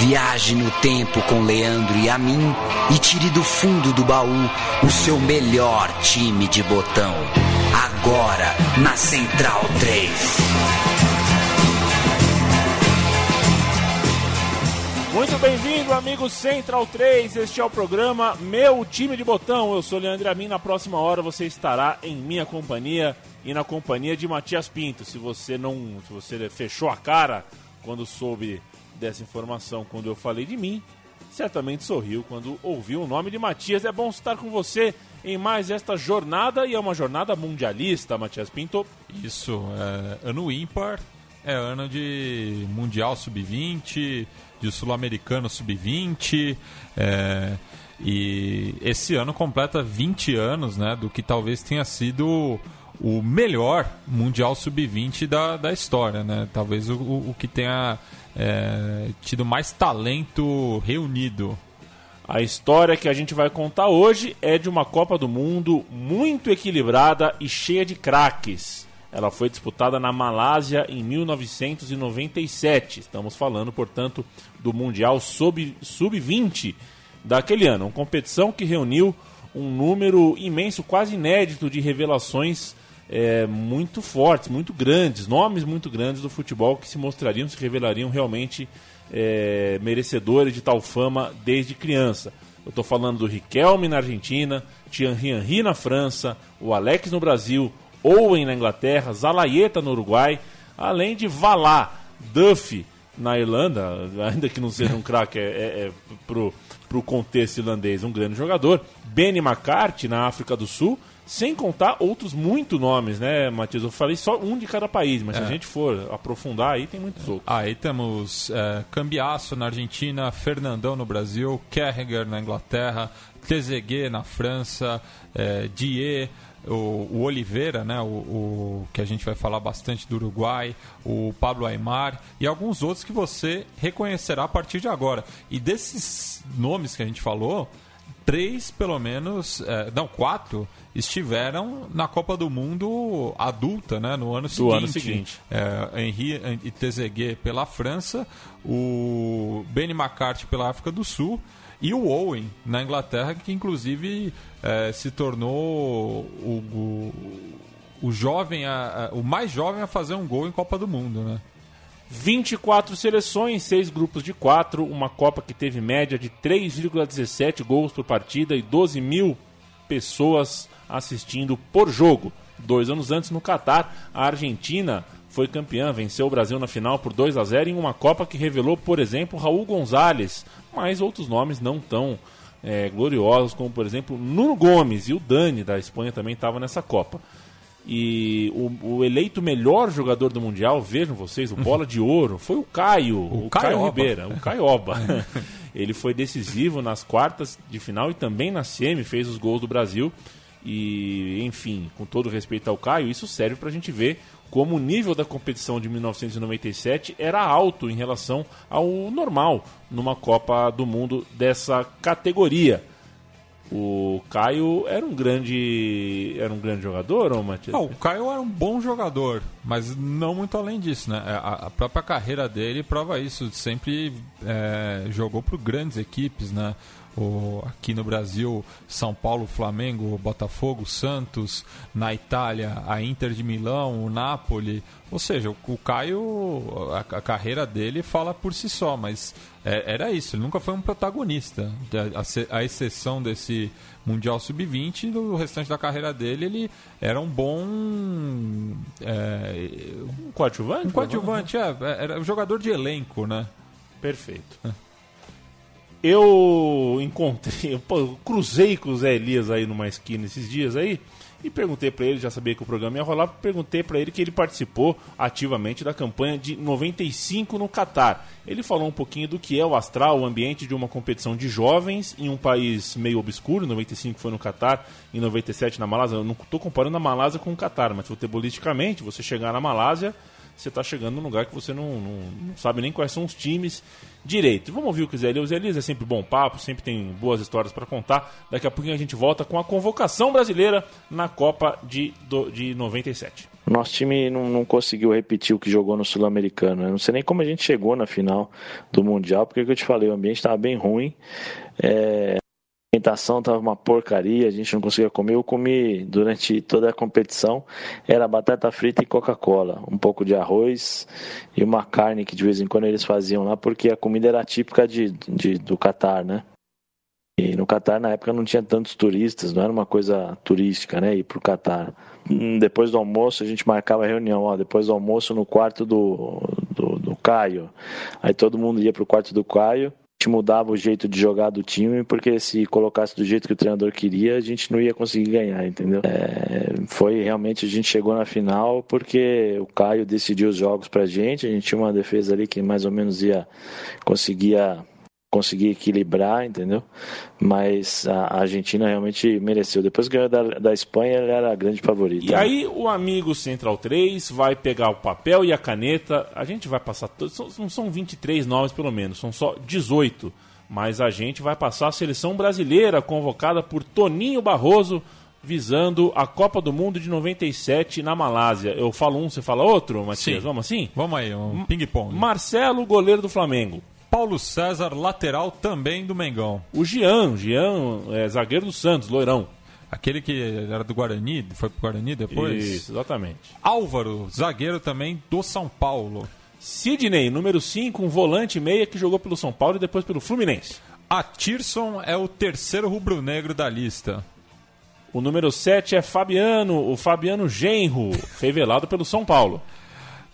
Viaje no tempo com Leandro e a mim e tire do fundo do baú o seu melhor time de botão. Agora na Central 3. Muito bem-vindo, amigo Central 3. Este é o programa Meu Time de Botão. Eu sou Leandro Amin. Na próxima hora você estará em minha companhia e na companhia de Matias Pinto. Se você não, se você fechou a cara quando soube dessa informação quando eu falei de mim, certamente sorriu quando ouviu o nome de Matias. É bom estar com você em mais esta jornada e é uma jornada mundialista, Matias Pinto. Isso, é ano ímpar, é ano de Mundial Sub-20, de Sul-Americano Sub-20, é, e esse ano completa 20 anos né, do que talvez tenha sido o melhor Mundial Sub-20 da, da história, né? Talvez o, o que tenha é, tido mais talento reunido. A história que a gente vai contar hoje é de uma Copa do Mundo muito equilibrada e cheia de craques. Ela foi disputada na Malásia em 1997. Estamos falando, portanto, do Mundial Sub-20 Sub daquele ano. Uma competição que reuniu um número imenso, quase inédito, de revelações é, muito fortes, muito grandes, nomes muito grandes do futebol que se mostrariam, se revelariam realmente é, merecedores de tal fama desde criança. Eu estou falando do Riquelme na Argentina, Thierry Henry na França, o Alex no Brasil, Owen na Inglaterra, Zalaeta no Uruguai, além de Valá, Duffy na Irlanda, ainda que não seja um craque é, é, é pro contexto irlandês, um grande jogador, Benny McCarthy na África do Sul, sem contar outros muito nomes, né, Matias? Eu falei só um de cada país, mas é. se a é. gente for aprofundar aí, tem muitos outros. Aí temos é, Cambiasso na Argentina, Fernandão no Brasil, Kerriger na Inglaterra, Trezeguet na França, é, Die, o, o, Oliveira, né, o, o, que a gente vai falar bastante do Uruguai, o Pablo Aymar e alguns outros que você reconhecerá a partir de agora. E desses nomes que a gente falou, três, pelo menos, é, não, quatro, estiveram na Copa do Mundo adulta, né, no ano do seguinte. Ano seguinte. É, Henri e Trezeguet pela França, o Benny McCarthy pela África do Sul e o Owen na Inglaterra, que inclusive é, se tornou o, o, o jovem, a, a, o mais jovem a fazer um gol em Copa do Mundo, né? 24 seleções, 6 grupos de 4, uma Copa que teve média de 3,17 gols por partida e 12 mil pessoas assistindo por jogo. Dois anos antes, no Catar, a Argentina foi campeã, venceu o Brasil na final por 2 a 0 em uma Copa que revelou, por exemplo, Raul Gonzalez, mas outros nomes não tão é, gloriosos, como por exemplo Nuno Gomes e o Dani da Espanha também estavam nessa Copa. E o, o, eleito melhor jogador do Mundial, vejam vocês, o bola de ouro, foi o Caio, o, o Caio Ribeira, o Caioba. Ele foi decisivo nas quartas de final e também na semi, fez os gols do Brasil. E, enfim, com todo respeito ao Caio, isso serve para a gente ver como o nível da competição de 1997 era alto em relação ao normal numa Copa do Mundo dessa categoria. O Caio era um grande era um grande jogador, ou Matias? Não, o Caio era um bom jogador, mas não muito além disso, né? A, a própria carreira dele prova isso. Sempre é, jogou por grandes equipes, né? O, aqui no Brasil, São Paulo, Flamengo, Botafogo, Santos, na Itália, a Inter de Milão, o Napoli. Ou seja, o, o Caio, a, a, carreira dele fala por si só, mas é, era isso, ele nunca foi um protagonista. A, a exceção desse Mundial Sub-20, o restante da carreira dele, ele era um bom. É, um coadjuvante? Um coadjuvante, é, era um jogador de elenco, né? Perfeito. É eu encontrei, pô, cruzei com o Zé Elias aí numa esquina esses dias aí e perguntei para ele, já sabia que o programa ia rolar, perguntei para ele que ele participou ativamente da campanha de 95 no Catar. Ele falou um pouquinho do que é o astral, o ambiente de uma competição de jovens em um país meio obscuro, 95 foi no Catar, em 97 na Malásia. Eu não estou comparando a Malásia com o Catar, mas futebolisticamente, você chegar na Malásia você está chegando num lugar que você não, não, não, sabe nem quais são os times direito. Vamos ouvir o que o Zé Elias. O Zé Elias é sempre bom papo, sempre tem boas histórias para contar. Daqui a pouquinho a gente volta com a convocação brasileira na Copa de, de 97. nosso time não, não, conseguiu repetir o que jogou no Sul-Americano. Eu não sei nem como a gente chegou na final do Mundial, porque que eu te falei, o ambiente estava bem ruim. É, a alimentação estava uma porcaria, a gente não conseguia comer. Eu comi durante toda a competição, era batata frita e Coca-Cola, um pouco de arroz e uma carne que de vez em quando eles faziam lá, porque a comida era típica de, de do Catar, né? E no Catar, na época, não tinha tantos turistas, não era uma coisa turística, né? Ir pro Catar. Hum, depois do almoço, a gente marcava a reunião, ó, depois do almoço no quarto do, do, do Caio. Aí todo mundo ia pro quarto do Caio, mudava o jeito de jogar do time, porque se colocasse do jeito que o treinador queria, a gente não ia conseguir ganhar, entendeu? É, foi realmente, a gente chegou na final porque o Caio decidiu os jogos pra gente, a gente tinha uma defesa ali que mais ou menos ia, conseguia conseguir equilibrar, entendeu? Mas a Argentina realmente mereceu. Depois que ganhou da, da Espanha, ela era a grande favorita. E aí o amigo Central 3 vai pegar o papel e a caneta. A gente vai passar todos. Não são 23 nomes pelo menos, são só 18. Mas a gente vai passar a seleção brasileira convocada por Toninho Barroso visando a Copa do Mundo de 97 na Malásia. Eu falo um, você fala outro, Matias? Sim. Vamos assim? Vamos aí, um ping-pong. Marcelo, goleiro do Flamengo. Paulo César, lateral também do Mengão. O Jean, Jean é zagueiro do Santos, loirão. Aquele que era do Guarani, foi pro Guarani depois? Isso, exatamente. Álvaro, zagueiro também do São Paulo. Sidney, número 5, um volante meia que jogou pelo São Paulo e depois pelo Fluminense. A Tirson é o terceiro rubro-negro da lista. O número 7 é Fabiano, o Fabiano Genro, revelado pelo São Paulo.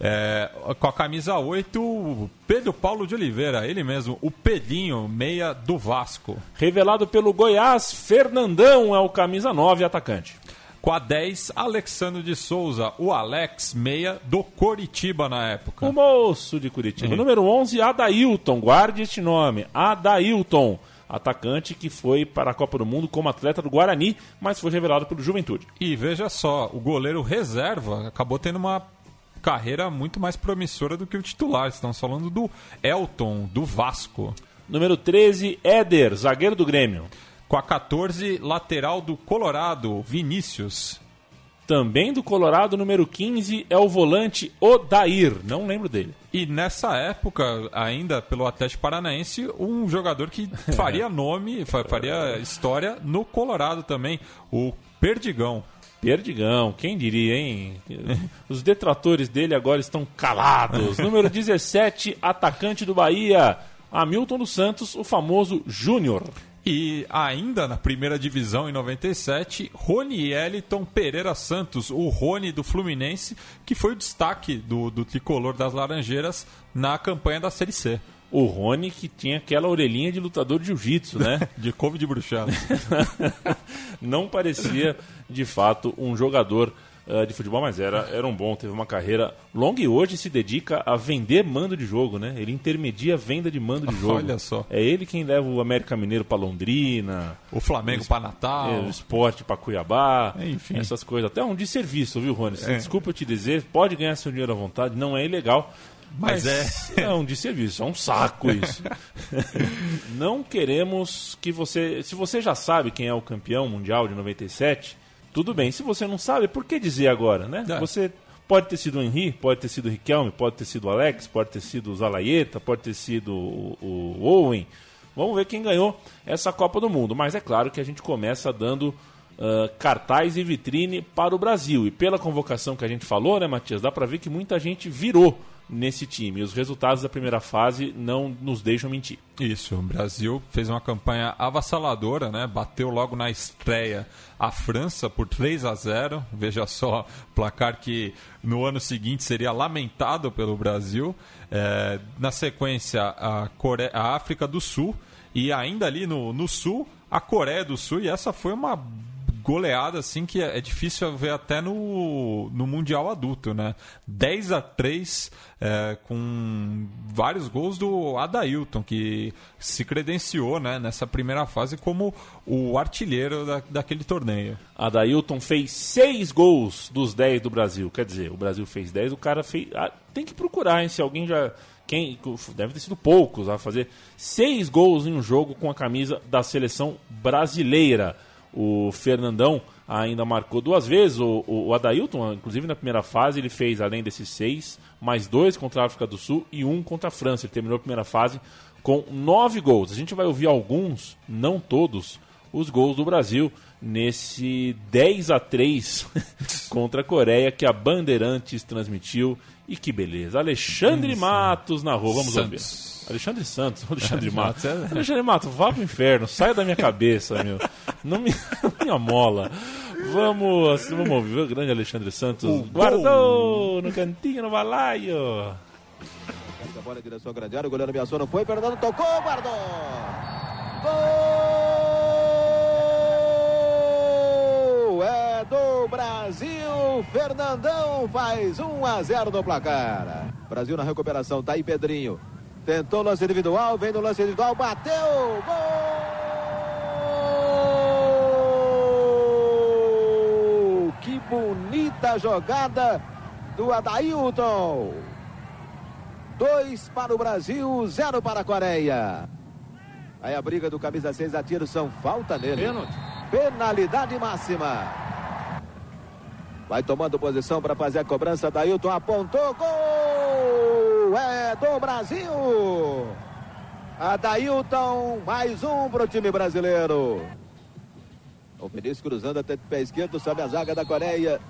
É, com a camisa 8, Pedro Paulo de Oliveira, ele mesmo, o Pedinho, meia do Vasco. Revelado pelo Goiás, Fernandão é o camisa 9 atacante. Com a 10, Alexandre de Souza, o Alex, meia do Coritiba na época. O moço de Curitiba. Uhum. Número 11, Adailton, guarde este nome, Adailton atacante que foi para a Copa do Mundo como atleta do Guarani, mas foi revelado pelo Juventude. E veja só, o goleiro reserva acabou tendo uma carreira muito mais promissora do que o titular. Estamos falando do Elton, do Vasco. Número 13, Éder, zagueiro do Grêmio. Com a 14, lateral do Colorado, Vinícius. Também do Colorado, número 15, é o volante Odair. Não lembro dele. E nessa época, ainda pelo Atlético Paranaense, um jogador que faria nome, faria história no Colorado também, o Perdigão. Perdigão, quem diria, hein? Os detratores dele agora estão calados. Número 17, atacante do Bahia, Hamilton dos Santos, o famoso Júnior. E ainda na primeira divisão em 97, Rony Eliton Pereira Santos, o Rony do Fluminense, que foi o destaque do, do tricolor das Laranjeiras na campanha da Série C o Rony que tinha aquela orelhinha de lutador de jiu-jitsu, né? de couve de bruxado. Não parecia, de fato, um jogador uh, de futebol, mas era, era um bom, teve uma carreira longa e hoje se dedica a vender mando de jogo, né? Ele intermedia a venda de mando de jogo. Olha só. É ele quem leva o América Mineiro para Londrina, o Flamengo para Natal, é, o esporte para Cuiabá, enfim. Essas coisas. Até um de serviço, viu, Rony? É. Desculpa eu te dizer, pode ganhar seu dinheiro à vontade, não é ilegal. Mas, Mas é. é um desserviço, é um saco isso. não queremos que você. Se você já sabe quem é o campeão mundial de 97, tudo bem. Se você não sabe, por que dizer agora, né? É. Você pode ter sido o Henry, pode ter sido o Riquelme, pode ter sido o Alex, pode ter sido o Zalaeta, pode ter sido o, o Owen. Vamos ver quem ganhou essa Copa do Mundo. Mas é claro que a gente começa dando uh, cartaz e vitrine para o Brasil. E pela convocação que a gente falou, né, Matias, dá para ver que muita gente virou nesse time. Os resultados da primeira fase não nos deixam mentir. Isso, o Brasil fez uma campanha avassaladora, né? Bateu logo na estreia a França por 3 a 0. Veja só, placar que no ano seguinte seria lamentado pelo Brasil. É, na sequência, a, Core... a África do Sul e ainda ali no, no sul, a Coreia do Sul. E essa foi uma goleada assim que é, é difícil ver até no, no Mundial adulto, né? 10 a 3 é, com vários gols do Adailton, que se credenciou né, nessa primeira fase como o artilheiro da, daquele torneio. Adailton fez 6 gols dos 10 do Brasil. Quer dizer, o Brasil fez 10, o cara fez. Ah, tem que procurar, hein? Se alguém já quem deve ter sido poucos a fazer seis gols em um jogo com a camisa da seleção brasileira o Fernandão ainda marcou duas vezes. O, o, o Adailton, inclusive na primeira fase, ele fez, além desses seis, mais dois contra a África do Sul e um contra a França. Ele terminou a primeira fase com nove gols. A gente vai ouvir alguns, não todos, os gols do Brasil nesse 10 a 3 contra a Coreia que a Bandeirantes transmitiu. E que beleza. Alexandre Isso. Matos na rua. Vamos Santos. ouvir. Alexandre Santos, Alexandre Matos. É. Alexandre Matos, vá pro inferno, saia da minha cabeça, meu. Não me, não me amola. Vamos, vamos ouvir o grande Alexandre Santos. O Guardou gol. no cantinho, no balaio. A bola em direção ao grande área, o goleiro ameaçou, não foi, Fernando tocou, guardou. Gol! É do Brasil, Fernandão faz 1 a 0 no placar. Brasil na recuperação, tá aí Pedrinho. Tentou lance individual, vem no lance individual, bateu! Gol! Que bonita jogada do Adailton. Dois para o Brasil, zero para a Coreia. Aí a briga do camisa 6 a tiro são falta nele. Pênalti. Penalidade máxima. Vai tomando posição para fazer a cobrança. Dailton apontou. Gol! É do Brasil! Adailton, mais um para o time brasileiro. O Vinícius cruzando até o pé esquerdo, sobe a zaga da Coreia.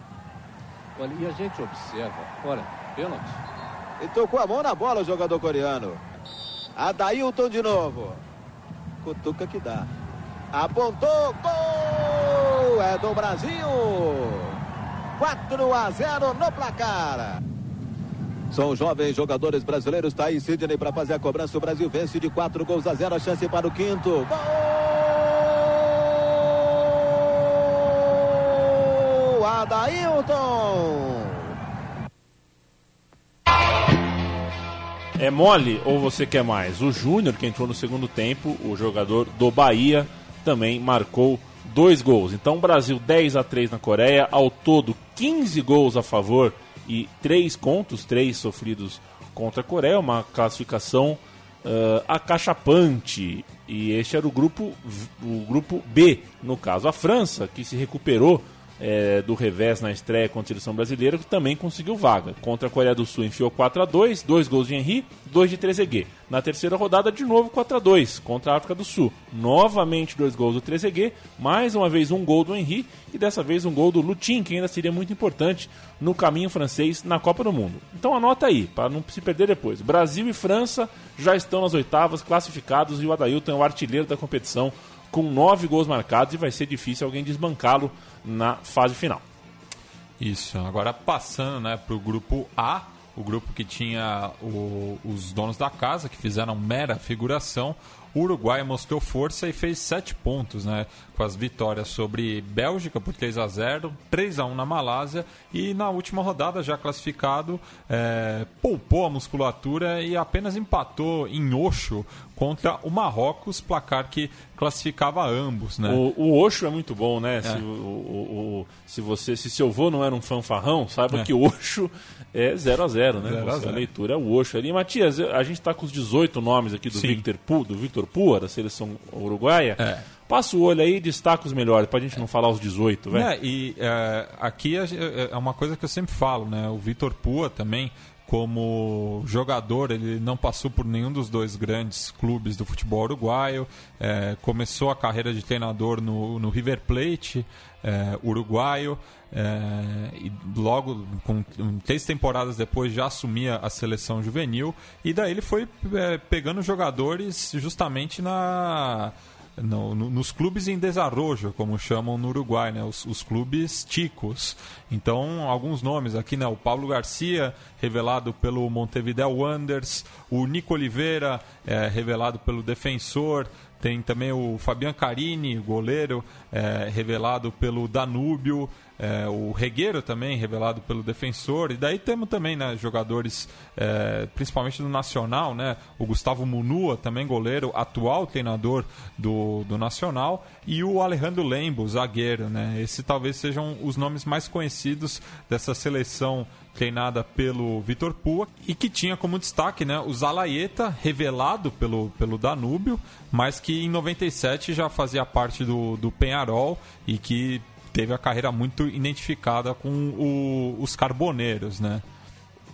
Olha, e a gente observa, olha, pênalti. E tocou a mão na bola o jogador coreano. Adailton de novo. Cutuca que dá. Apontou, gol! É do Brasil! 4 a 0 no placar. São jovens jogadores brasileiros. Está aí Sidney para fazer a cobrança. O Brasil vence de 4 gols a 0. A chance para o quinto. Gol! Adailton! É mole ou você quer mais? O Júnior, que entrou no segundo tempo, o jogador do Bahia, também marcou dois gols. Então, Brasil 10 a 3 na Coreia, ao todo 15 gols a favor e 3 contos, 3 sofridos contra a Coreia, uma classificação uh, acachapante. E este era o grupo, o grupo B, no caso. A França, que se recuperou é, do revés na estreia contra a seleção brasileira, que também conseguiu vaga. Contra a Coreia do Sul enfiou 4 a 2 dois gols de Henry, dois de Trezeguet. Na terceira rodada, de novo 4 a 2 contra a África do Sul. Novamente dois gols do Trezeguet, mais uma vez um gol do Henry e dessa vez um gol do Lutin, que ainda seria muito importante no caminho francês na Copa do Mundo. Então anota aí, para não se perder depois. Brasil e França já estão nas oitavas, classificados, e o Adailton é o artilheiro da competição com nove gols marcados e vai ser difícil alguém desbancá-lo na fase final. Isso, agora passando né, para o grupo A, o grupo que tinha o, os donos da casa, que fizeram mera figuração. O Uruguai mostrou força e fez sete pontos, né? Com as vitórias sobre Bélgica por 3 a 0 3 a 1 na Malásia e na última rodada, já classificado, é, poupou a musculatura e apenas empatou em Oxo contra o Marrocos, placar que classificava ambos, né? O, o Oxo é muito bom, né? É. Se, o, o, se você, se seu avô não era um fanfarrão, saiba é. que o Oxo é 0 a 0 né? Zero a, zero. a leitura é o Oxo ali. Matias, a gente está com os 18 nomes aqui do Victor Pu, do Victor Pua, da seleção uruguaia. É. Passa o olho aí e destaca os melhores, pra gente não falar os 18, velho. É, e é, aqui é, é, é uma coisa que eu sempre falo, né? O Vitor Pua também, como jogador, ele não passou por nenhum dos dois grandes clubes do futebol uruguaio. É, começou a carreira de treinador no, no River Plate é, uruguaio. É, e logo, com três temporadas depois, já assumia a seleção juvenil. E daí ele foi é, pegando jogadores justamente na no, no, nos clubes em desarrojo, como chamam no Uruguai, né? os, os clubes ticos. Então, alguns nomes aqui, né? o Paulo Garcia, revelado pelo Montevideo Wanderers, o Nico Oliveira, é, revelado pelo Defensor, tem também o Fabian Carini, goleiro, é, revelado pelo Danúbio. É, o Regueiro também, revelado pelo defensor. E daí temos também né, jogadores, é, principalmente do Nacional, né? O Gustavo Munua, também goleiro, atual treinador do, do Nacional. E o Alejandro Lembo, zagueiro, né? Esses talvez sejam os nomes mais conhecidos dessa seleção treinada pelo Vitor Pua e que tinha como destaque né, o Zalaeta, revelado pelo, pelo Danúbio, mas que em 97 já fazia parte do, do Penharol e que teve a carreira muito identificada com o, os carboneiros, né?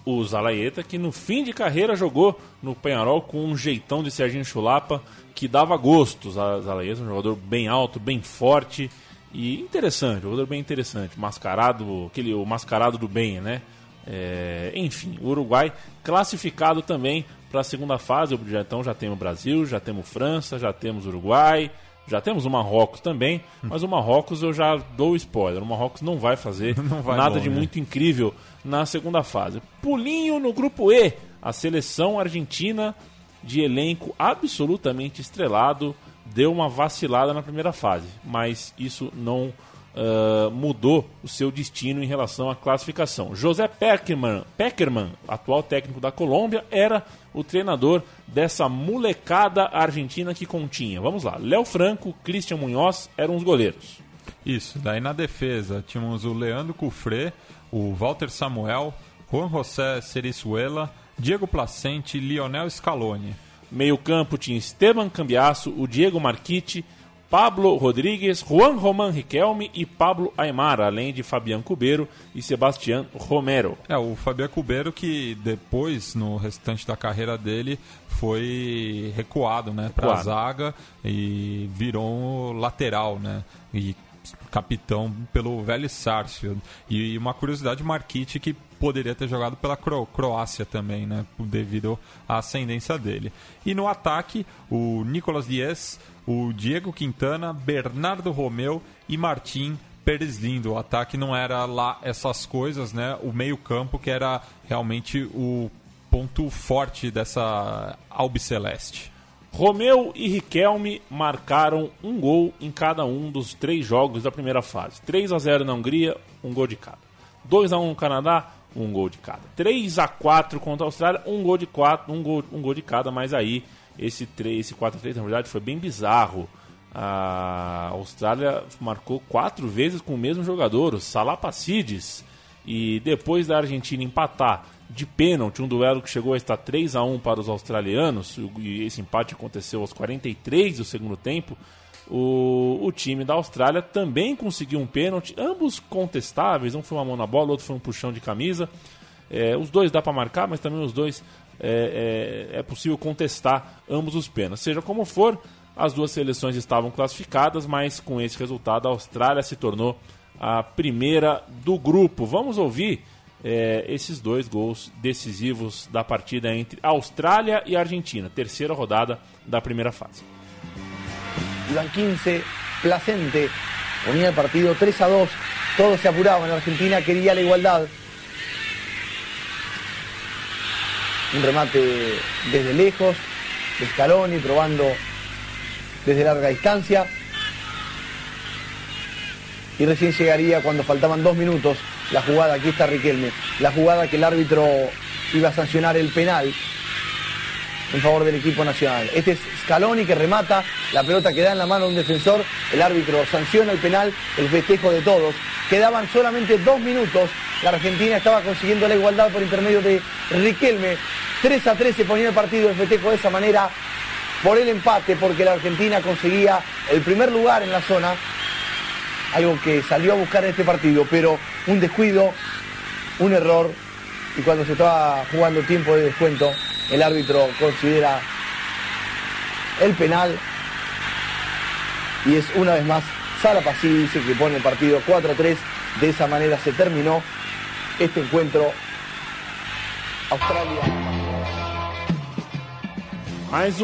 O Zalaeta, que no fim de carreira jogou no Penharol com um jeitão de Serginho Chulapa que dava gosto. O Zalaeta, um jogador bem alto, bem forte e interessante, jogador bem interessante. Mascarado, aquele, o mascarado do bem, né? É, enfim, o Uruguai classificado também para a segunda fase. Então já temos Brasil, já temos França, já temos Uruguai, já temos o Marrocos também, mas o Marrocos eu já dou spoiler. O Marrocos não vai fazer não vai nada de muito incrível na segunda fase. Pulinho no grupo E, a seleção argentina de elenco absolutamente estrelado deu uma vacilada na primeira fase, mas isso não uh, mudou o seu destino em relação à classificação. José Peckerman, Peckerman, atual técnico da Colômbia, era o treinador dessa molecada argentina que continha. Vamos lá, Léo Franco, Christian Munhoz eram os goleiros. Isso, daí na defesa tínhamos o Leandro Cufré, o Walter Samuel, Juan José Cerizuela, Diego Placente e Lionel Scaloni. Meio campo tinha Esteban Cambiasso, o Diego Marquite, Pablo Rodrigues, Juan Roman Riquelme e Pablo Aymar, além de Fabian Cubeiro e Sebastián Romero. É, o Fabian Cubeiro que depois, no restante da carreira dele, foi recuado né, para a zaga e virou lateral, né? E capitão pelo velho Sarsfield. E uma curiosidade, Marquite que poderia ter jogado pela Cro Croácia também, né? Devido à ascendência dele. E no ataque, o Nicolas Dias, o Diego Quintana, Bernardo Romeu e Martim Pérez Lindo. O ataque não era lá essas coisas, né? O meio-campo que era realmente o ponto forte dessa Albiceleste. Romeu e Riquelme marcaram um gol em cada um dos três jogos da primeira fase. 3 a 0 na Hungria, um gol de cada. 2 a 1 no Canadá, um gol de cada. 3 a 4 contra a Austrália, um gol de quatro, um gol, um gol de cada, mas aí esse 3, esse 4 a 3 na verdade foi bem bizarro. A Austrália marcou quatro vezes com o mesmo jogador, o Salapacides. E depois da Argentina empatar de pênalti, um duelo que chegou a estar 3 a 1 para os australianos, e esse empate aconteceu aos 43 do segundo tempo. O, o time da Austrália também conseguiu um pênalti, ambos contestáveis, um foi uma mão na bola, outro foi um puxão de camisa. É, os dois dá para marcar, mas também os dois é, é, é possível contestar ambos os pênaltis. Seja como for, as duas seleções estavam classificadas, mas com esse resultado a Austrália se tornou a primeira do grupo. Vamos ouvir é, esses dois gols decisivos da partida entre Austrália e Argentina, terceira rodada da primeira fase. Iban 15, Placente ponía el partido 3 a 2, todos se apuraban, Argentina quería la igualdad. Un remate desde lejos, de Scaloni probando desde larga distancia. Y recién llegaría cuando faltaban dos minutos la jugada, aquí está Riquelme, la jugada que el árbitro iba a sancionar el penal en favor del equipo nacional. Este es Scaloni que remata, la pelota queda en la mano de un defensor, el árbitro sanciona el penal, el festejo de todos. Quedaban solamente dos minutos, la Argentina estaba consiguiendo la igualdad por intermedio de Riquelme. 3 a 3 se ponía el partido, el festejo de esa manera, por el empate, porque la Argentina conseguía el primer lugar en la zona, algo que salió a buscar en este partido, pero un descuido, un error, y cuando se estaba jugando tiempo de descuento, el árbitro considera el penal y es una vez más Sala Pacidice que pone el partido 4 a 3. De esa manera se terminó este encuentro. Austrália. Mais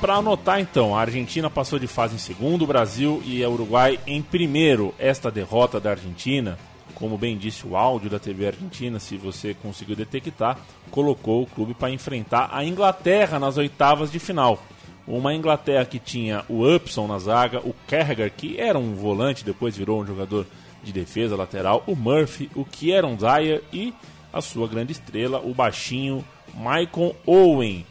para anotar então. A Argentina passou de fase em segundo, o Brasil e o Uruguai em primeiro. Esta derrota da Argentina como bem disse o áudio da TV Argentina, se você conseguiu detectar, colocou o clube para enfrentar a Inglaterra nas oitavas de final. Uma Inglaterra que tinha o Upson na zaga, o Kerrigan, que era um volante, depois virou um jogador de defesa lateral, o Murphy, o Kieron Dyer e a sua grande estrela, o baixinho Michael Owen.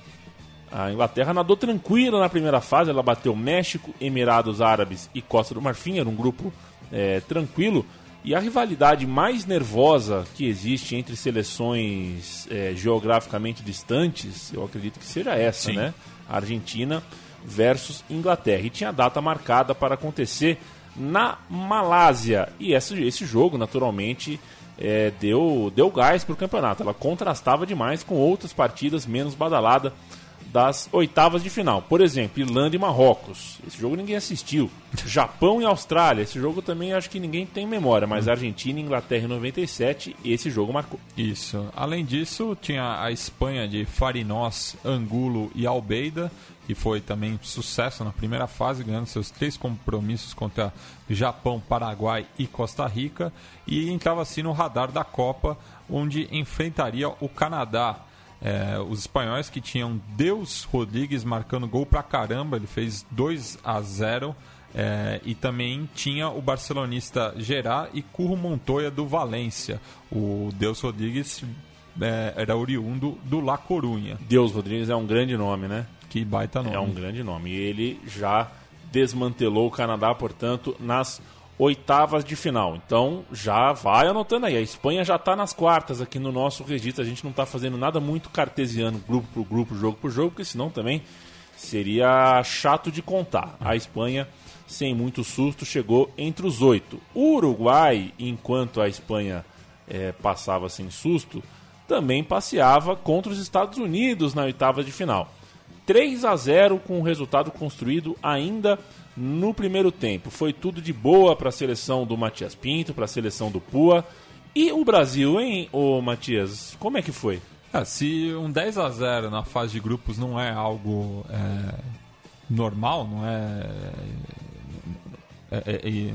A Inglaterra nadou tranquila na primeira fase, ela bateu México, Emirados Árabes e Costa do Marfim, era um grupo é, tranquilo, e a rivalidade mais nervosa que existe entre seleções é, geograficamente distantes, eu acredito que seja essa, Sim. né? Argentina versus Inglaterra. E tinha data marcada para acontecer na Malásia. E esse, esse jogo, naturalmente, é, deu, deu gás para o campeonato. Ela contrastava demais com outras partidas menos badaladas das oitavas de final. Por exemplo, Irlanda e Marrocos. Esse jogo ninguém assistiu. Japão e Austrália. Esse jogo também acho que ninguém tem memória, mas Argentina e Inglaterra em 97, esse jogo marcou. Isso. Além disso, tinha a Espanha de Farinós, Angulo e Albeida, que foi também sucesso na primeira fase, ganhando seus três compromissos contra Japão, Paraguai e Costa Rica, e entrava assim no radar da Copa, onde enfrentaria o Canadá. É, os espanhóis que tinham Deus Rodrigues marcando gol pra caramba, ele fez 2 a 0 é, e também tinha o barcelonista Gerard e Curro Montoya do Valência. O Deus Rodrigues é, era oriundo do La Corunha. Deus Rodrigues é um grande nome, né? Que baita nome. É um grande nome. E ele já desmantelou o Canadá, portanto, nas oitavas de final. Então já vai anotando aí. A Espanha já está nas quartas aqui no nosso registro. A gente não está fazendo nada muito cartesiano, grupo por grupo, jogo por jogo, porque senão também seria chato de contar. A Espanha, sem muito susto, chegou entre os oito. O Uruguai, enquanto a Espanha é, passava sem susto, também passeava contra os Estados Unidos na oitava de final. 3 a 0 com o resultado construído ainda no primeiro tempo. Foi tudo de boa para a seleção do Matias Pinto, para a seleção do Pua. E o Brasil, hein, ô Matias? Como é que foi? É, se um 10 a 0 na fase de grupos não é algo é, normal, não é. É, é,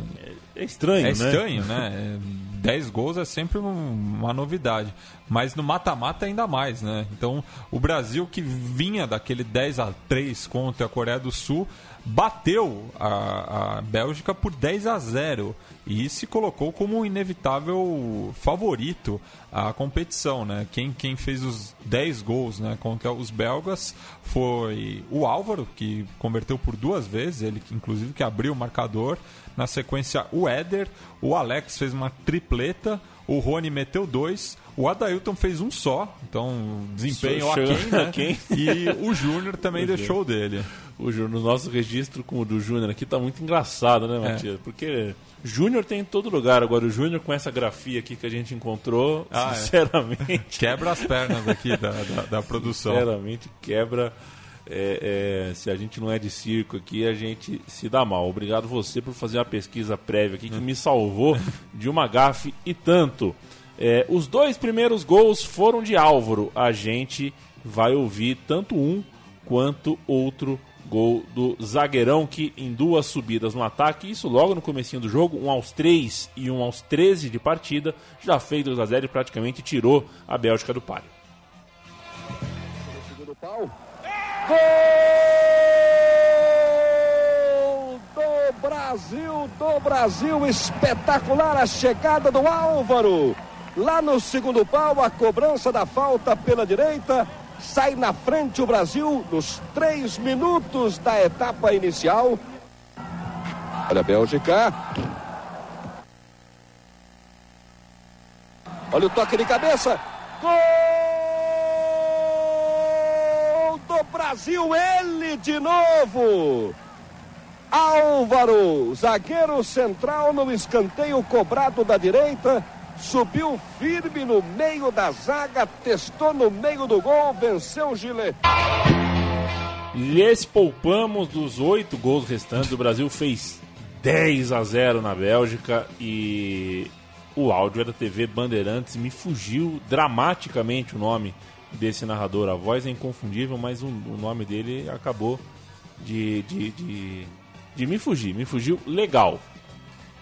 é estranho, é né? estranho, né? 10 gols é sempre uma novidade. Mas no mata-mata ainda mais, né? Então, o Brasil que vinha daquele 10 a 3 contra a Coreia do Sul bateu a, a Bélgica por 10 a 0 e se colocou como um inevitável favorito à competição, né? Quem, quem fez os 10 gols né, contra os belgas foi o Álvaro, que converteu por duas vezes, ele inclusive que abriu o marcador. Na sequência, o Éder, o Alex fez uma tripleta, o Rony meteu dois, o Adailton fez um só, então desempenho Só aquém, né? aquém. E o Júnior também deixou o dele. O Júnior, no nosso registro com o do Júnior aqui tá muito engraçado, né, É. Matias? Porque Júnior tem em todo lugar. Agora, o Júnior com essa grafia aqui que a gente encontrou, Ah, é. sinceramente, Quebra as pernas aqui da, da, da produção. sinceramente quebra. é, é, se a gente não é de circo aqui, a gente se dá mal. Obrigado você por fazer uma pesquisa prévia aqui que me salvou de uma gafe e tanto. É, os dois primeiros gols foram de Álvaro. A gente vai ouvir tanto um quanto outro gol do zagueirão que em duas subidas no ataque, isso logo no comecinho do jogo, um aos 3 e um aos 13 de partida, já fez 2 a 0 e praticamente tirou a Bélgica do páreo. Gol do Brasil, do Brasil, espetacular a chegada do Álvaro. Lá no segundo pau, a cobrança da falta pela direita. Sai na frente o Brasil nos três minutos da etapa inicial. Olha a Bélgica. Olha o toque de cabeça. Gol do Brasil, ele de novo. Álvaro, zagueiro central no escanteio cobrado da direita, subiu firme no meio da zaga, testou no meio do gol, venceu o Gillet. Lhes poupamos dos oito gols restantes. O Brasil fez 10 a 0 na Bélgica e o áudio é da TV Bandeirantes. Me fugiu dramaticamente o nome desse narrador. A voz é inconfundível, mas o, o nome dele acabou de, de, de, de me fugir. Me fugiu legal.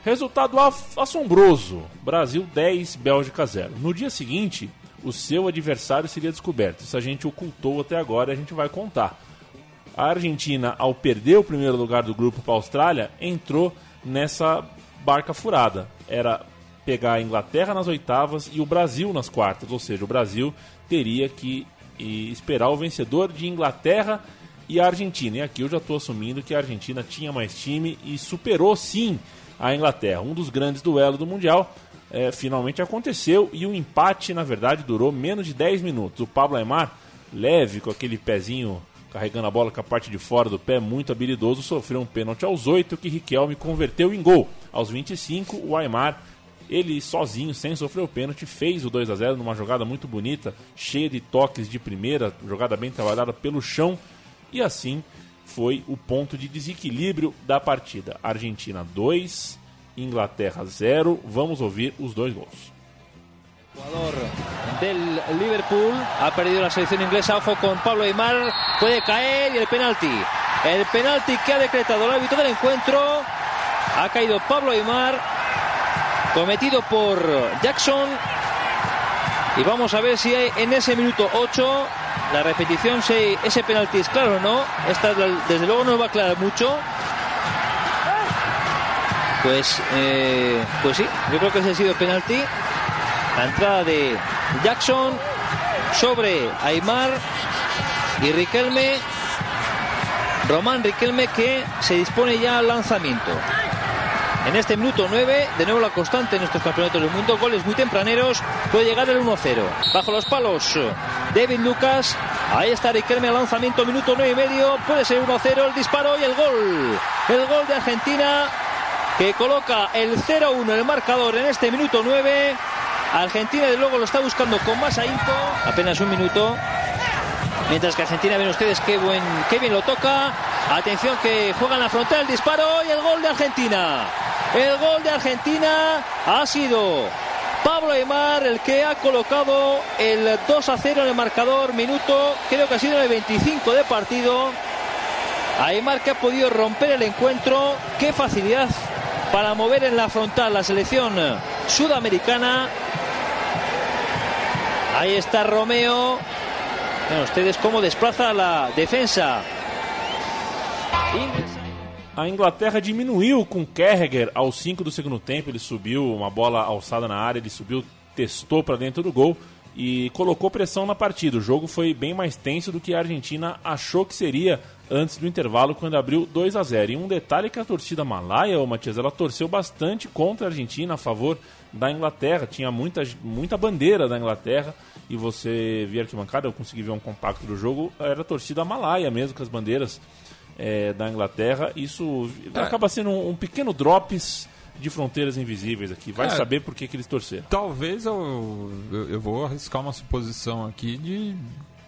Resultado assombroso: Brasil 10, Bélgica 0. No dia seguinte, o seu adversário seria descoberto. Isso a gente ocultou até agora e a gente vai contar. A Argentina, ao perder o primeiro lugar do grupo para a Austrália, entrou nessa barca furada. Era pegar a Inglaterra nas oitavas e o Brasil nas quartas. Ou seja, o Brasil teria que esperar o vencedor de Inglaterra e a Argentina. E aqui eu já estou assumindo que a Argentina tinha mais time e superou sim a Inglaterra. Um dos grandes duelos do Mundial eh, finalmente aconteceu e o empate, na verdade, durou menos de 10 minutos. O Pablo Aymar, leve, com aquele pezinho carregando a bola com a parte de fora do pé, muito habilidoso, sofreu um pênalti aos 8 que Riquelme converteu em gol. Aos 25, o Aymar, ele sozinho, sem sofrer o pênalti, fez o 2 a 0 numa jogada muito bonita, cheia de toques de primeira, jogada bem trabalhada pelo chão, e assim foi o ponto de desequilíbrio da partida. Argentina 2, Inglaterra 0. Vamos ouvir os dois gols. Jugador del Liverpool ha perdido la selección inglesa. Ojo con Pablo Aymar. Puede caer y el penalti. El penalti que ha decretado el árbitro del encuentro. Ha caído Pablo Aymar. Cometido por Jackson. Y vamos a ver si hay en ese minuto 8 la repetición, si ese penalti es claro no. Esta desde luego no va a aclarar mucho. Pues, eh, pues sí, yo creo que ese ha sido penalti. La entrada de Jackson sobre Aymar y Riquelme. Román Riquelme que se dispone ya al lanzamiento. En este minuto 9, de nuevo la constante en estos campeonatos del mundo, goles muy tempraneros, puede llegar el 1-0. Bajo los palos, David Lucas, ahí está Riquelme al lanzamiento, minuto 9 y medio, puede ser 1-0, el disparo y el gol. El gol de Argentina que coloca el 0-1 en el marcador en este minuto 9. Argentina de luego lo está buscando con más ahínco. Apenas un minuto. Mientras que Argentina ven ustedes qué buen, qué bien lo toca. Atención que juega en la frontal el disparo y el gol de Argentina. El gol de Argentina ha sido Pablo Aymar el que ha colocado el 2 a 0 en el marcador. Minuto, creo que ha sido el 25 de partido. Aymar que ha podido romper el encuentro. Qué facilidad para mover en la frontal la selección sudamericana. Ahí está Romeo. Vean ustedes cómo desplaza la defensa. A Inglaterra diminuiu com Kerriger aos 5 do segundo tempo. Ele subiu, uma bola alçada na área, ele subiu, testou para dentro do gol e colocou pressão na partida. O jogo foi bem mais tenso do que a Argentina achou que seria antes do intervalo, quando abriu 2 a 0. E um detalhe que a torcida malaia, ô Matias, ela torceu bastante contra a Argentina, a favor da Inglaterra. Tinha muita, muita bandeira da Inglaterra. E você via arquibancada, eu consegui ver um compacto do jogo, era a torcida malaia mesmo, com as bandeiras é, da Inglaterra. Isso acaba sendo um, um, pequeno drops de fronteiras invisíveis aqui. Vai é, saber por que, que eles torceram. Talvez eu, eu, eu vou arriscar uma suposição aqui de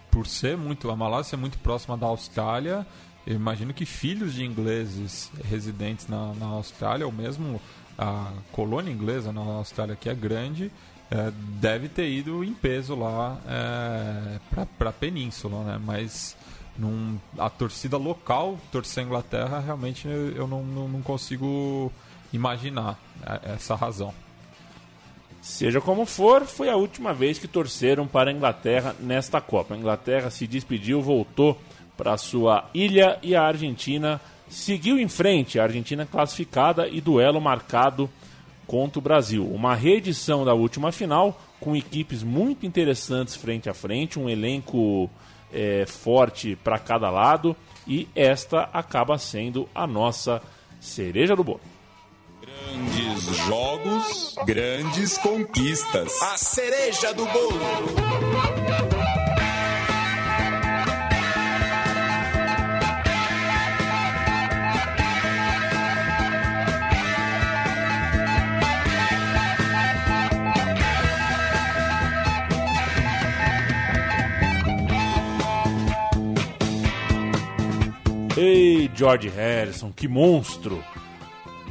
por ser muito a Malásia é muito próxima da Austrália, eu imagino que filhos de ingleses residentes na, na Austrália, ou mesmo a colônia inglesa na Austrália, que é grande, é, deve ter ido em peso lá é, para a península, né? Mas num, a torcida local torcer a Inglaterra, realmente eu não, não, não consigo imaginar é, essa razão. Seja como for, foi a última vez que torceram para a Inglaterra nesta Copa. A Inglaterra se despediu, voltou para sua ilha e a Argentina seguiu em frente. A Argentina classificada e duelo marcado contra o Brasil. Uma reedição da última final com equipes muito interessantes frente a frente, um elenco é, forte para cada lado e esta acaba sendo a nossa cereja do bolo. Grandes jogos, grandes conquistas. A cereja do bolo. George Harrison, que monstro!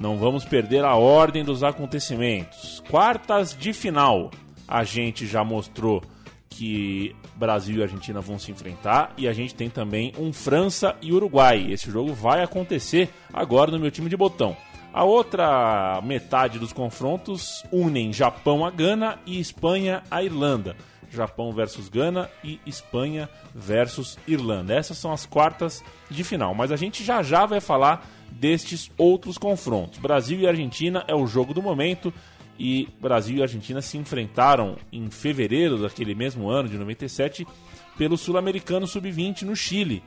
Não vamos perder a ordem dos acontecimentos. Quartas de final. A gente já mostrou que Brasil e Argentina vão se enfrentar e a gente tem também um França e Uruguai. Esse jogo vai acontecer agora no meu time de botão. A outra metade dos confrontos unem Japão a Gana e Espanha a Irlanda. Japão versus Gana e Espanha versus Irlanda. Essas são as quartas de final. Mas a gente já já vai falar destes outros confrontos. Brasil e Argentina é o jogo do momento e Brasil e Argentina se enfrentaram em fevereiro daquele mesmo ano de 97 pelo Sul-Americano Sub-20 no Chile.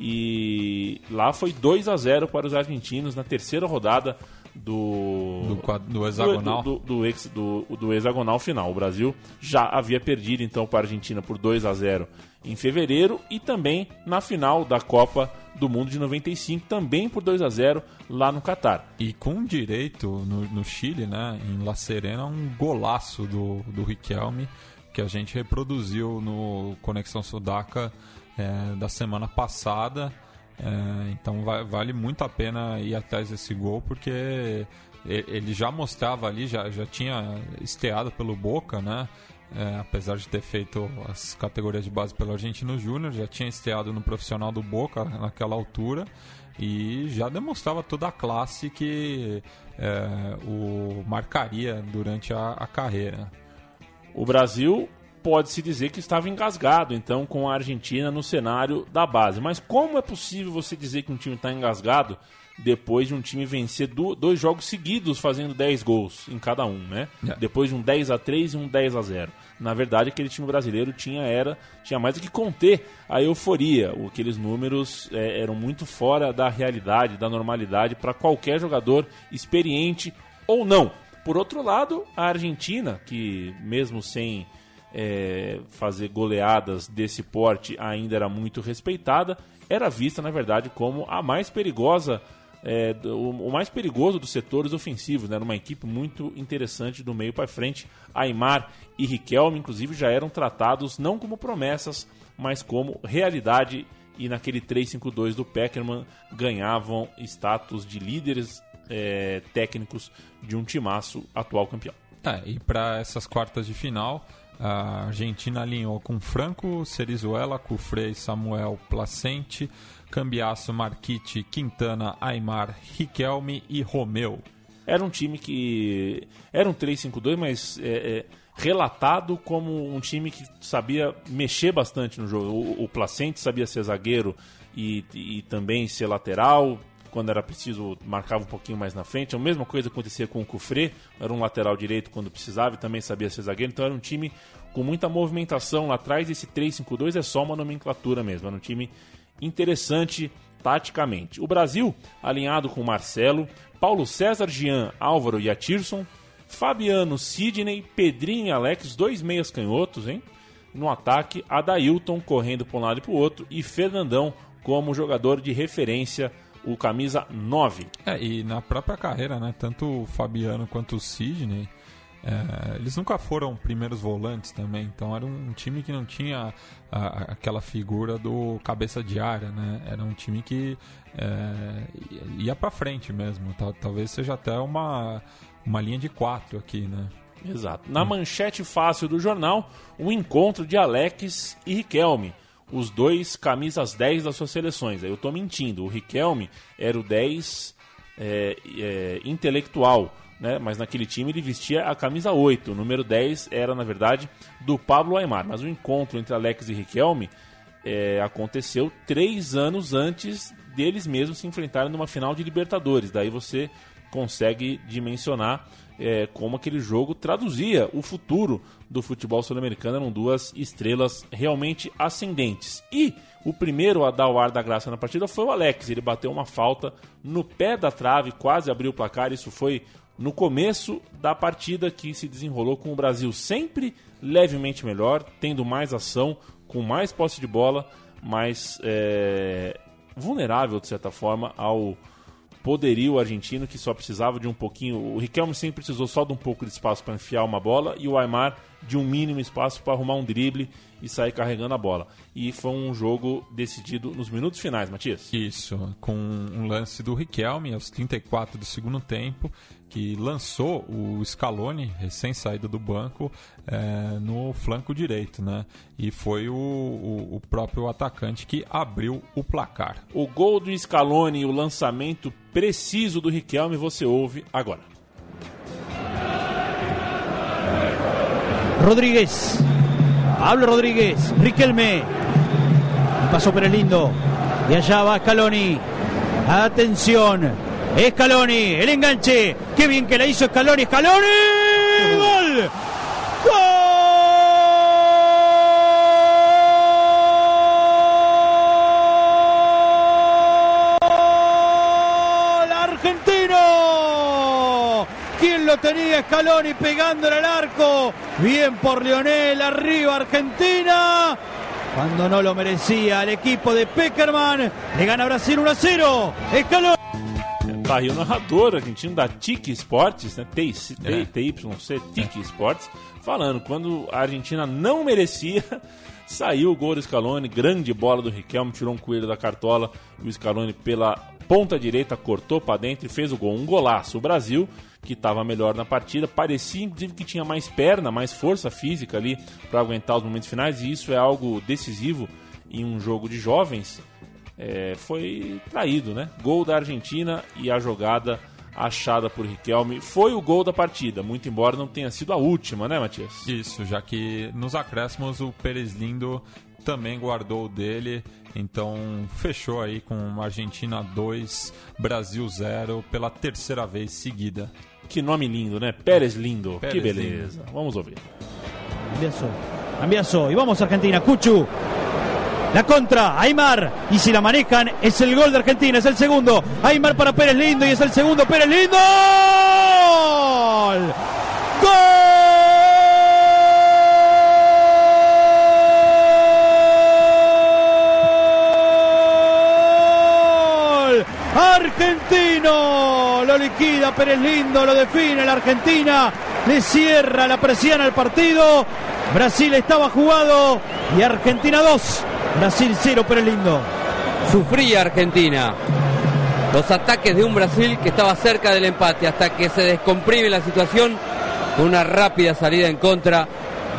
E lá foi 2 a 0 para os argentinos na terceira rodada do, Do do hexagonal. do, do, do ex- do- do hexagonal final. O Brasil já havia perdido então para a Argentina por 2 a 0 em fevereiro e também na final da Copa do Mundo de 95, também por 2 a 0 lá no Catar. E com direito no, no Chile, né, em La Serena, um golaço do, do Riquelme que a gente reproduziu no Conexão Sudaca é, da semana passada. É, então va- vale muito a pena ir atrás desse gol porque ele já mostrava ali, já, já tinha esteado pelo Boca, né? É, apesar de ter feito as categorias de base pelo Argentino Júnior, já tinha esteado no profissional do Boca naquela altura e já demonstrava toda a classe que é, o marcaria durante a, a carreira. O Brasil pode-se dizer que estava engasgado, então, com a Argentina no cenário da base. Mas como é possível você dizer que um time está engasgado depois de um time vencer do- dois jogos seguidos fazendo 10 gols em cada um, né? É. Depois de um 10 a 3 e um 10 a 0. Na verdade, aquele time brasileiro tinha era tinha mais do que conter a euforia. Aqueles números é, eram muito fora da realidade, da normalidade para qualquer jogador experiente ou não. Por outro lado, a Argentina, que mesmo sem é, fazer goleadas desse porte ainda era muito respeitada, era vista, na verdade, como a mais perigosa, é, o mais perigoso dos setores ofensivos. Né? Era uma equipe muito interessante do meio para frente. Aymar e Riquelme, inclusive, já eram tratados não como promessas, mas como realidade. E naquele 3-5-2 do Peckerman ganhavam status de líderes é, técnicos de um timaço atual campeão. É, e para essas quartas de final, a Argentina alinhou com Franco, Cerizuela, Cufré, Samuel, Placente, Cambiasso, Marquite, Quintana, Aymar, Riquelme e Romeu. Era um time que. Era um 3-5-2, mas é, é, relatado como um time que sabia mexer bastante no jogo. O, o Placente sabia ser zagueiro e, e também ser lateral. Quando era preciso, marcava um pouquinho mais na frente. A mesma coisa acontecia com o Cufré, era um lateral direito quando precisava e também sabia ser zagueiro. Então era um time com muita movimentação lá atrás. Esse 3-5-2 é só uma nomenclatura mesmo. Era um time interessante taticamente. O Brasil, alinhado com Marcelo, Paulo César, Jean, Álvaro e Atirson, Fabiano, Sidney, Pedrinho e Alex, dois meias canhotos, hein? No ataque, Adailton correndo para um lado e para o outro e Fernandão como jogador de referência, o camisa 9. É, e na própria carreira, né, tanto o Fabiano quanto o Sidney, é, eles nunca foram primeiros volantes também, então era um time que não tinha a- aquela figura do cabeça de área, né? Era um time que é, ia pra frente mesmo. Tal- talvez seja até uma, uma linha de quatro aqui, né? Exato. Na manchete fácil do jornal, o encontro de Alex e Riquelme. Os dois camisas 10 das suas seleções. Eu tô mentindo. O Riquelme era o 10 é, é, intelectual, né? mas naquele time ele vestia a camisa 8. O número 10 era, na verdade, do Pablo Aymar. Mas o encontro entre Alex e Riquelme é, aconteceu três anos antes deles mesmos se enfrentarem numa final de Libertadores. Daí você consegue dimensionar é, como aquele jogo traduzia o futuro do futebol sul-americano. Eram duas estrelas realmente ascendentes. E o primeiro a dar o ar da graça na partida foi o Alex. Ele bateu uma falta no pé da trave, quase abriu o placar. Isso foi no começo da partida que se desenrolou com o Brasil sempre levemente melhor, tendo mais ação, com mais posse de bola, mais é, vulnerável, de certa forma, ao poderio argentino que só precisava de um pouquinho. O Riquelme sempre precisou só de um pouco de espaço para enfiar uma bola e o Aymar de um mínimo espaço para arrumar um drible e sair carregando a bola. E foi um jogo decidido nos minutos finais, Matias. Isso, com um lance do Riquelme aos 34 do segundo tempo, que lançou o Scaloni, recém-saído do banco, é, no flanco direito, né? E foi o, o, o próprio atacante que abriu o placar. O gol do Scaloni e o lançamento preciso do Riquelme você ouve agora. Rodríguez. Pablo Rodríguez. Riquelme. Un paso pero lindo. Y allá va Scaloni. Atención. Scaloni. El enganche. Qué bien que la hizo Scaloni. Scaloni. Gol. Gol tenía Scaloni pegándole al arco. Bien por Lionel, arriba Argentina. Cuando no lo merecía el equipo de Peckerman. Le gana Brasil 1 a 0. Scaloni. Tá aí o narrador argentino da TIC Esportes, né? TIC, É. TYC, TIC Esportes, falando quando a Argentina não merecia, saiu o gol do Scaloni, grande bola do Riquelme, tirou um coelho da cartola, o Scaloni pela ponta direita cortou para dentro e fez o gol, um golaço. O Brasil, que estava melhor na partida, parecia inclusive que tinha mais perna, mais força física ali para aguentar os momentos finais, e isso é algo decisivo em um jogo de jovens é, foi traído, né? Gol da Argentina e a jogada achada por Riquelme foi o gol da partida, muito embora não tenha sido a última, né, Matias? Isso, já que nos acréscimos o Pérez Lindo também guardou o dele, então fechou aí com Argentina 2, Brasil 0 pela terceira vez seguida. Que nome lindo, né? Pérez Lindo. Pérez que beleza. Vamos ouvir. Cambiazo. Cambiazo. Y vamos Argentina. Cuchu. La contra, Aymar. Y si la manejan, es el gol de Argentina, es el segundo. Aymar para Pérez Lindo y es el segundo. Pérez Lindo. ¡Gol! ¡Gol! Argentino lo liquida Pérez Lindo, lo define la Argentina, le cierra la presión al partido. Brasil estaba jugado y Argentina 2, Brasil 0 Pérez Lindo. Sufría Argentina. Los ataques de un Brasil que estaba cerca del empate hasta que se descomprime la situación con una rápida salida en contra.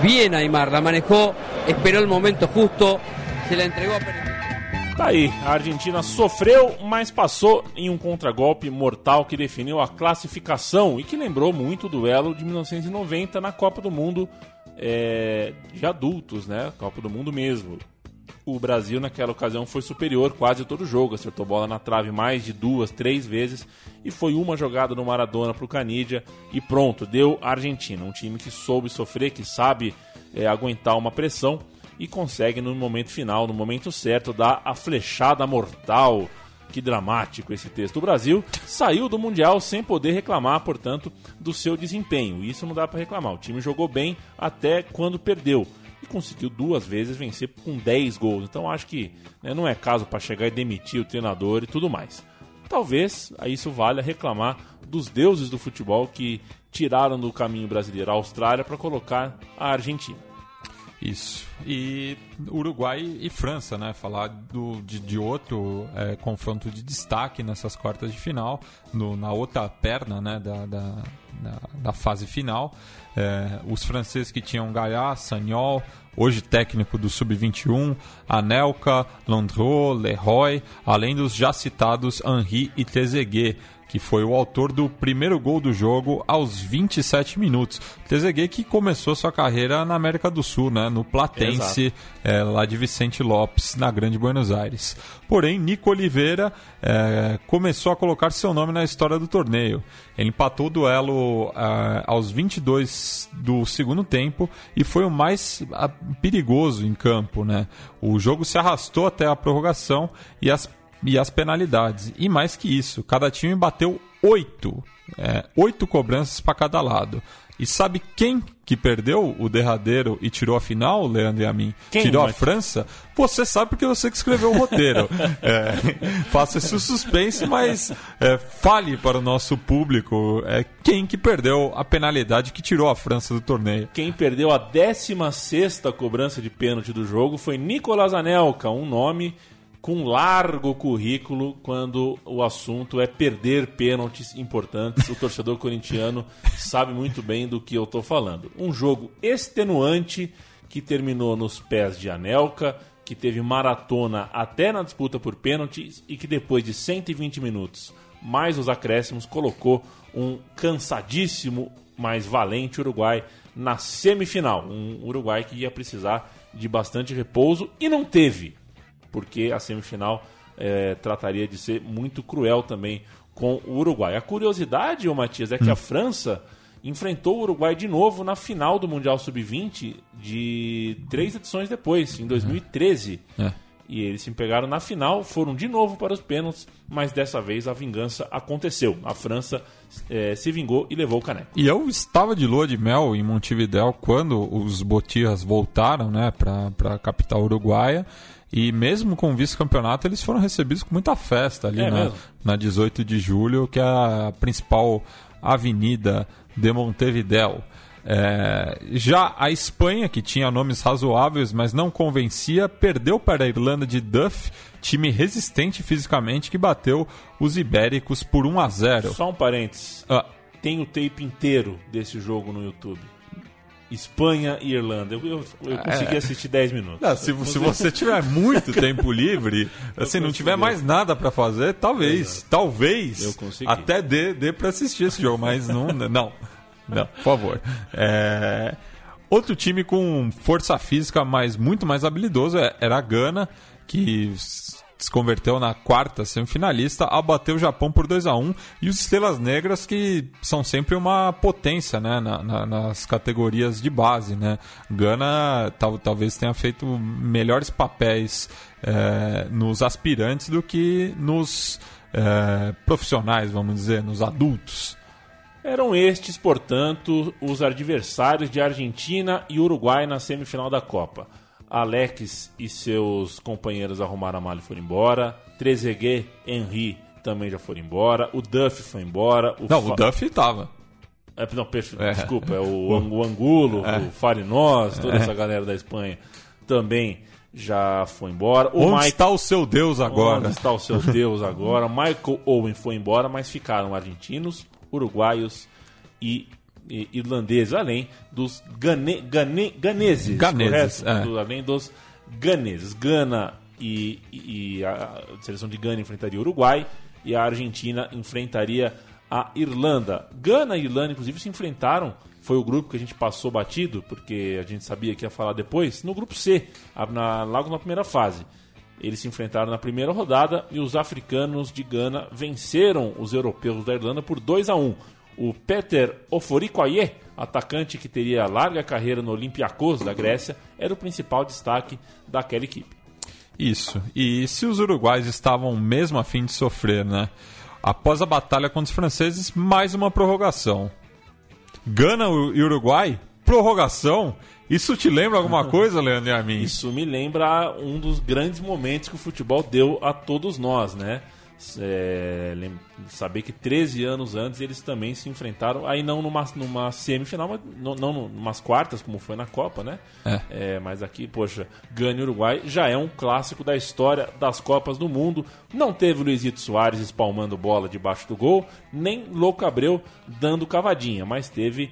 Bien Aymar, la manejó, esperó el momento justo, se la entregó a Pérez. Tá aí, a Argentina sofreu, mas passou em um contragolpe mortal que definiu a classificação e que lembrou muito o duelo de 1990 na Copa do Mundo é, de adultos, né? Copa do Mundo mesmo. O Brasil naquela ocasião foi superior quase todo o jogo, acertou bola na trave mais de duas, três vezes e foi uma jogada no Maradona para o Canidia e pronto, deu a Argentina, um time que soube sofrer, que sabe é, aguentar uma pressão e consegue no momento final, no momento certo, dar a flechada mortal. Que dramático esse texto. O Brasil saiu do Mundial sem poder reclamar, portanto, do seu desempenho. Isso não dá para reclamar. O time jogou bem até quando perdeu. E conseguiu duas vezes vencer com 10 gols. Então acho que né, não é caso para chegar e demitir o treinador e tudo mais. Talvez isso valha reclamar dos deuses do futebol que tiraram do caminho brasileiro a Austrália para colocar a Argentina. Isso. E Uruguai e França, né? Falar do, de, de outro é, confronto de destaque nessas quartas de final, no, na outra perna né, da, da, da, da fase final. É, os franceses que tinham Gaia, Sagnol, hoje técnico do Sub-21, Anelka, Landreau, Leroy, além dos já citados Henri e Trezeguet que foi o autor do primeiro gol do jogo aos 27 minutos. Trezeguet que começou sua carreira na América do Sul, né, no Platense, é, lá de Vicente Lopes, na Grande Buenos Aires. Porém, Nico Oliveira é, começou a colocar seu nome na história do torneio. Ele empatou o duelo é, aos 22 do segundo tempo e foi o mais a, perigoso em campo. Né? O jogo se arrastou até a prorrogação e as e as penalidades. E mais que isso, cada time bateu oito, é, oito cobranças para cada lado. E sabe quem que perdeu o derradeiro e tirou a final, Leandro e a mim? Quem, tirou a França? Você sabe porque você que escreveu o roteiro. é, faça esse suspense, mas é, fale para o nosso público é, quem que perdeu a penalidade que tirou a França do torneio. Quem perdeu a 16 cobrança de pênalti do jogo foi Nicolas Anelka, um nome com largo currículo quando o assunto é perder pênaltis importantes. O torcedor corintiano sabe muito bem do que eu estou falando. Um jogo extenuante que terminou nos pés de Anelka, que teve maratona até na disputa por pênaltis e que depois de 120 minutos, mais os acréscimos, colocou um cansadíssimo, mas valente Uruguai na semifinal. Um Uruguai que ia precisar de bastante repouso e não teve porque a semifinal é, trataria de ser muito cruel também com o Uruguai. A curiosidade, ô Matias, é que hum. a França enfrentou o Uruguai de novo na final do Mundial Sub-20 de três edições depois, em 2013. É. e eles se pegaram na final, foram de novo para os pênaltis, mas dessa vez a vingança aconteceu. A França eh, se vingou e levou o caneco. E eu estava de lua de mel em Montevidéu quando os Botias voltaram né, para a capital uruguaia. E mesmo com o vice-campeonato, eles foram recebidos com muita festa ali É na, mesmo? na 18 de julho, que é a principal avenida de Montevidéu. É, já a Espanha, que tinha nomes razoáveis, mas não convencia, perdeu para a Irlanda de Duff, time resistente fisicamente que bateu os ibéricos por 1 a 0. Só um parênteses. Ah, Tem o tape inteiro desse jogo no YouTube. Espanha e Irlanda. Eu, eu, eu consegui É. assistir 10 minutos. Não, se, se você tiver muito tempo livre, assim, não tiver mais nada pra fazer, talvez, talvez, Eu consegui. até dê, dê pra assistir esse jogo, mas não, não, não, por favor. É, Outro time com força física, mas muito mais habilidoso, é- era a Gana, que se converteu na quarta semifinalista, abateu o Japão por 2 a 1 e os Estrelas Negras que são sempre uma potência né, na- na- nas categorias de base. Né? Gana tal- talvez tenha feito melhores papéis eh, nos aspirantes do que nos eh, profissionais, vamos dizer, nos adultos. Eram estes, portanto, os adversários de Argentina e Uruguai na semifinal da Copa. Alex e seus companheiros arrumaram a mala e foram embora. Trezeguet, Henry também já foram embora. O Duff foi embora. Não, Fa- o Duff tava. É, não, perfe- É. desculpa, é o, o Angulo, É. o Farinós, toda É. essa galera da Espanha também já foi embora. O Onde Mike- está o seu Deus agora? Onde está o seu Deus agora? Michael Owen foi embora, mas ficaram argentinos, uruguaios e irlandeses, além dos gane, gane, ganeses. Ganeses, correto? é. Do- além dos ganeses. Gana e, e- a seleção de Gana enfrentaria o Uruguai e a Argentina enfrentaria a Irlanda. Gana e Irlanda, inclusive, se enfrentaram. Foi o grupo que a gente passou batido, porque a gente sabia que ia falar depois, no grupo C, na- logo na primeira fase. Eles se enfrentaram na primeira rodada e os africanos de Gana venceram os europeus da Irlanda por 2 a 1 O Peter Oforikoye, atacante que teria larga carreira no Olympiacos da Grécia, era o principal destaque daquela equipe. Isso. E se os uruguais estavam mesmo a fim de sofrer, né? Após a batalha contra os franceses, mais uma prorrogação. Gana e Uruguai? Prorrogação? Isso te lembra alguma coisa, Leandro e a mim? Isso me lembra um dos grandes momentos que o futebol deu a todos nós, né? É, saber que 13 anos antes eles também se enfrentaram, aí não numa, numa semifinal, mas não, não numas quartas, como foi na Copa, né? É. mas aqui, poxa, Gana e Uruguai já é um clássico da história das Copas do Mundo. Não teve Luizito Soares espalmando bola debaixo do gol, nem Louco Abreu dando cavadinha, mas teve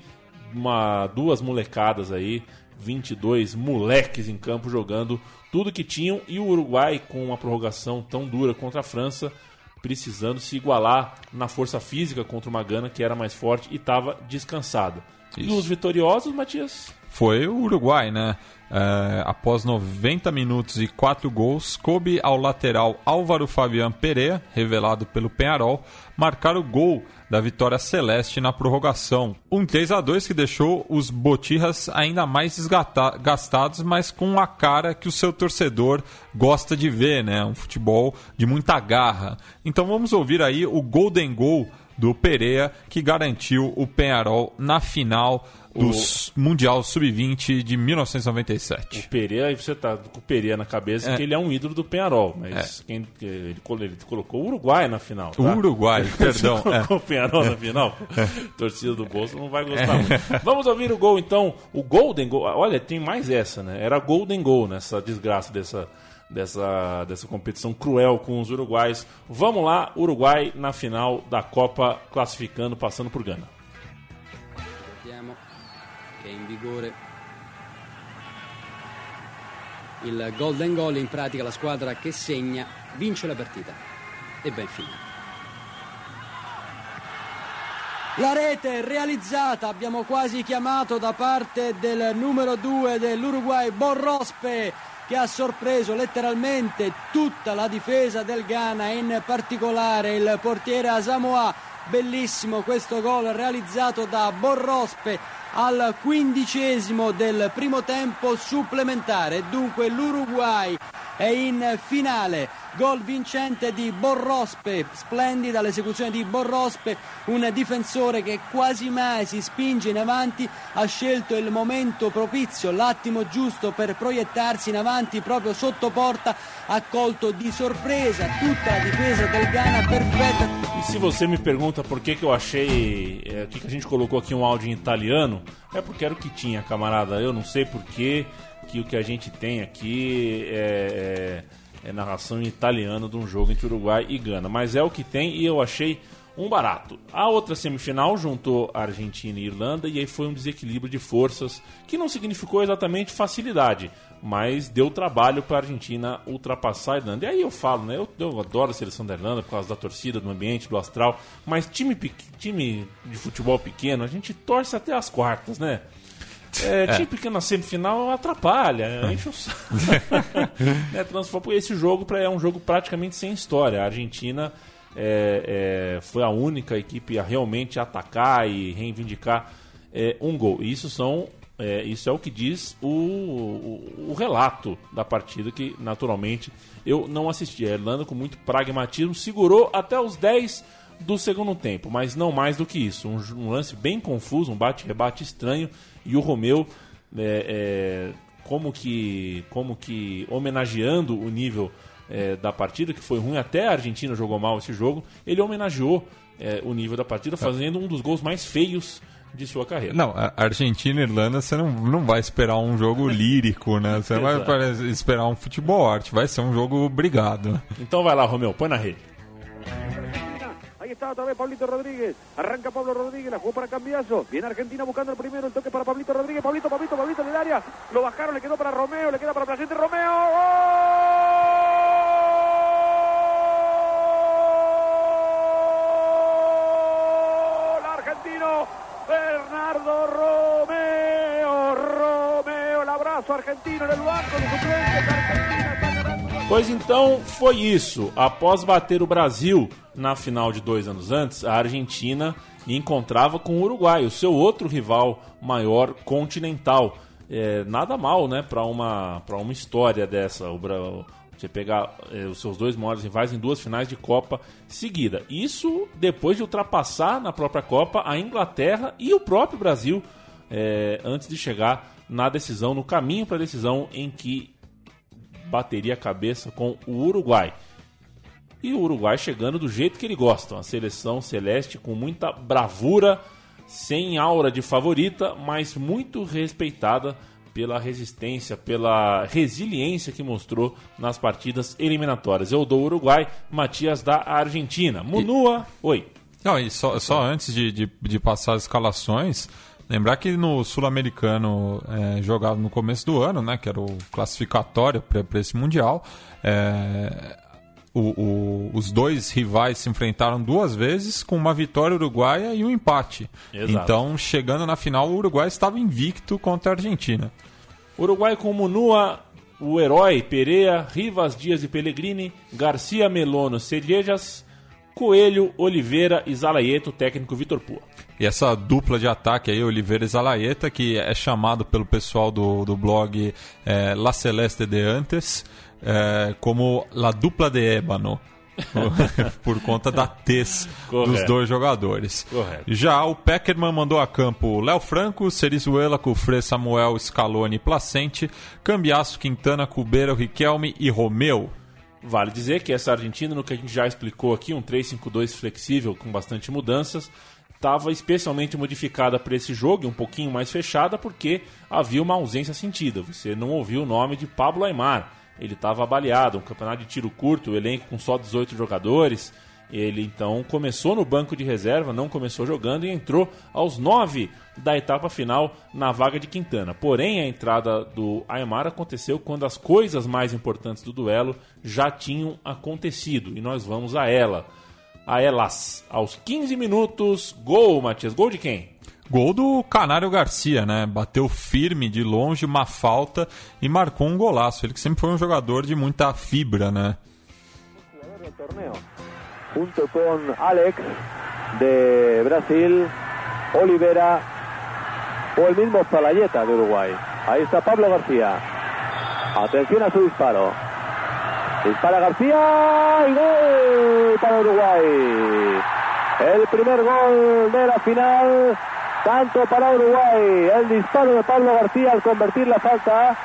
uma, duas molecadas aí, 22 moleques em campo jogando tudo que tinham e o Uruguai com uma prorrogação tão dura contra a França precisando se igualar na força física contra uma Gana que era mais forte e estava descansada. E Isso. os vitoriosos, Matias? Foi o Uruguai, né? É, após 90 minutos e 4 gols, coube ao lateral Álvaro Fabian Pereira, revelado pelo Penharol, marcar o gol da vitória celeste na prorrogação. Um 3 a 2 que deixou os Botirras ainda mais desgata- gastados, mas com a cara que o seu torcedor gosta de ver, né? Um futebol de muita garra. Então vamos ouvir aí o Golden Goal do Pereira, que garantiu o Penharol na final do Mundial Sub-20 de 1997. O Pereira, aí você tá com o Pereira na cabeça É. que ele é um ídolo do Penharol, mas quem, ele, ele colocou o Uruguai na final. Tá? O Uruguai, perdão, Você colocou é. o Penharol na final? pô. Torcida do Bolso não vai gostar muito. Vamos ouvir o gol então. O Golden Goal. Olha, tem mais essa, né? Era Golden Goal nessa desgraça dessa, dessa, dessa competição cruel com os uruguais. Vamos lá, Uruguai na final da Copa, classificando, passando por Gana. Che è in vigore il golden goal, in pratica la squadra che segna vince la partita. E ben finito. La rete realizzata, abbiamo quasi chiamato da parte del numero 2 dell'Uruguay, Borrospe, che ha sorpreso letteralmente tutta la difesa del Ghana, in particolare il portiere Asamoah. Bellissimo questo gol realizzato da Borrospe al quindicesimo del primo tempo supplementare. Dunque l'Uruguay è in finale. Gol vincente di Borrospe, splendida l'esecuzione di Borrospe, un difensore che quasi mai si spinge in avanti, ha scelto il momento propizio, l'attimo giusto per proiettarsi in avanti proprio sotto porta, ha colto di sorpresa tutta la difesa del Ghana perfetta. E se você me pergunta por que, eu achei é, que, a gente colocou aqui um áudio em italiano, é porque era o que tinha, camarada. Eu não sei por que, que o que a gente tem aqui é, é, é narração em italiano de um jogo entre Uruguai e Gana. Mas é o que tem e eu achei um barato. A outra semifinal juntou Argentina e Irlanda e aí foi um desequilíbrio de forças que não significou exatamente facilidade, mas deu trabalho para a Argentina ultrapassar a Irlanda. E aí eu falo, né? Eu, eu, adoro a seleção da Irlanda por causa da torcida, do ambiente, do astral, mas time, time de futebol pequeno, a gente torce até as quartas, né? É, é. time pequeno na semifinal atrapalha, enche o saco. né, transforma, esse jogo é um jogo praticamente sem história. A Argentina é, é, foi a única equipe a realmente atacar e reivindicar é, um gol. Isso são é, isso é o que diz o, o, o, relato da partida, que naturalmente eu não assisti. A Irlanda, com muito pragmatismo, segurou até os 10 do segundo tempo, mas não mais do que isso. Um, um lance bem confuso, um bate-rebate estranho, e o Romeu, é, é, como, que, como que homenageando o nível é, da partida, que foi ruim, até a Argentina jogou mal esse jogo, ele homenageou é, o nível da partida, fazendo um dos gols mais feios de sua carreira. Não, a Argentina e Irlanda você não, não vai esperar um jogo lírico, né? Você vai esperar um futebol arte, vai ser um jogo brigado. Então vai lá, Romeu, põe na rede. Ahí está otra vez Pablito Rodríguez. Arranca Pablo Rodríguez, la jugó para Cambiazo. Viene Argentina buscando el primero, el toque para Pablito Rodríguez. Pablito, Pablito, Pablito en el área. Lo bajaron, le quedó para Romeo, le queda para Placente Romeo. ¡Gol! Bernardo Romeo. Romeo, el abrazo argentino en el banco de suplentes. Argentina. Pois então foi isso. Após bater o Brasil na final de dois anos antes, a Argentina encontrava com o Uruguai, o seu outro rival maior continental. É, nada mal, né, para uma, uma história dessa. O, você pegar é, os seus dois maiores rivais em duas finais de Copa seguida. Isso depois de ultrapassar na própria Copa a Inglaterra e o próprio Brasil é, antes de chegar na decisão, no caminho para a decisão em que bateria a cabeça com o Uruguai. E o Uruguai chegando do jeito que ele gosta, uma seleção celeste com muita bravura, sem aura de favorita, mas muito respeitada pela resistência, pela resiliência que mostrou nas partidas eliminatórias. Eu dou o Uruguai, Matias da Argentina. Munua, e... oi. Não, e só, só antes de, de, de passar as escalações, Lembrar que no Sul-Americano é, jogado no começo do ano, né, que era o classificatório para esse Mundial, é, o, o, os dois rivais se enfrentaram duas vezes com uma vitória uruguaia e um empate. Exato. Então, chegando na final, o Uruguai estava invicto contra a Argentina. Uruguai com Munua, o herói Pereira, Rivas Dias e Pellegrini, Garcia Melono, Cerejas, Coelho, Oliveira e Zalaieto, técnico Vitor Pua. E essa dupla de ataque aí, Oliveira e Zalaeta, que é chamado pelo pessoal do, do blog é, La Celeste de Antes é, como La Dupla de Ébano. por conta da tez dos dois jogadores. Correto. Já o Peckerman mandou a campo Léo Franco, Cerizuela, Cufré, Samuel, Scaloni, Placente, Cambiaço, Quintana, Cubeira, Riquelme e Romeu. Vale dizer que essa Argentina, no que a gente já explicou aqui, um 3-5-2 flexível com bastante mudanças, estava especialmente modificada para esse jogo e um pouquinho mais fechada porque havia uma ausência sentida. Você não ouviu o nome de Pablo Aymar. Ele estava baleado, um campeonato de tiro curto, o elenco com só 18 jogadores. Ele então começou no banco de reserva, não começou jogando e entrou aos 9 da etapa final na vaga de Quintana. Porém, a entrada do Aymar aconteceu quando as coisas mais importantes do duelo já tinham acontecido e nós vamos a ela a elas. Aos 15 minutos, gol, Matias. Gol de quem? Gol do Canário Garcia, né? Bateu firme de longe, uma falta e marcou um golaço. Ele que sempre foi um jogador de muita fibra, né? Junto com Alex de Brasil, Oliveira o el mismo de Uruguay. Ahí está Pablo García. Atención a su disparo. Dispara García y gol para Uruguay. El primer gol de la final, tanto para Uruguay. El disparo de Pablo García al convertir la falta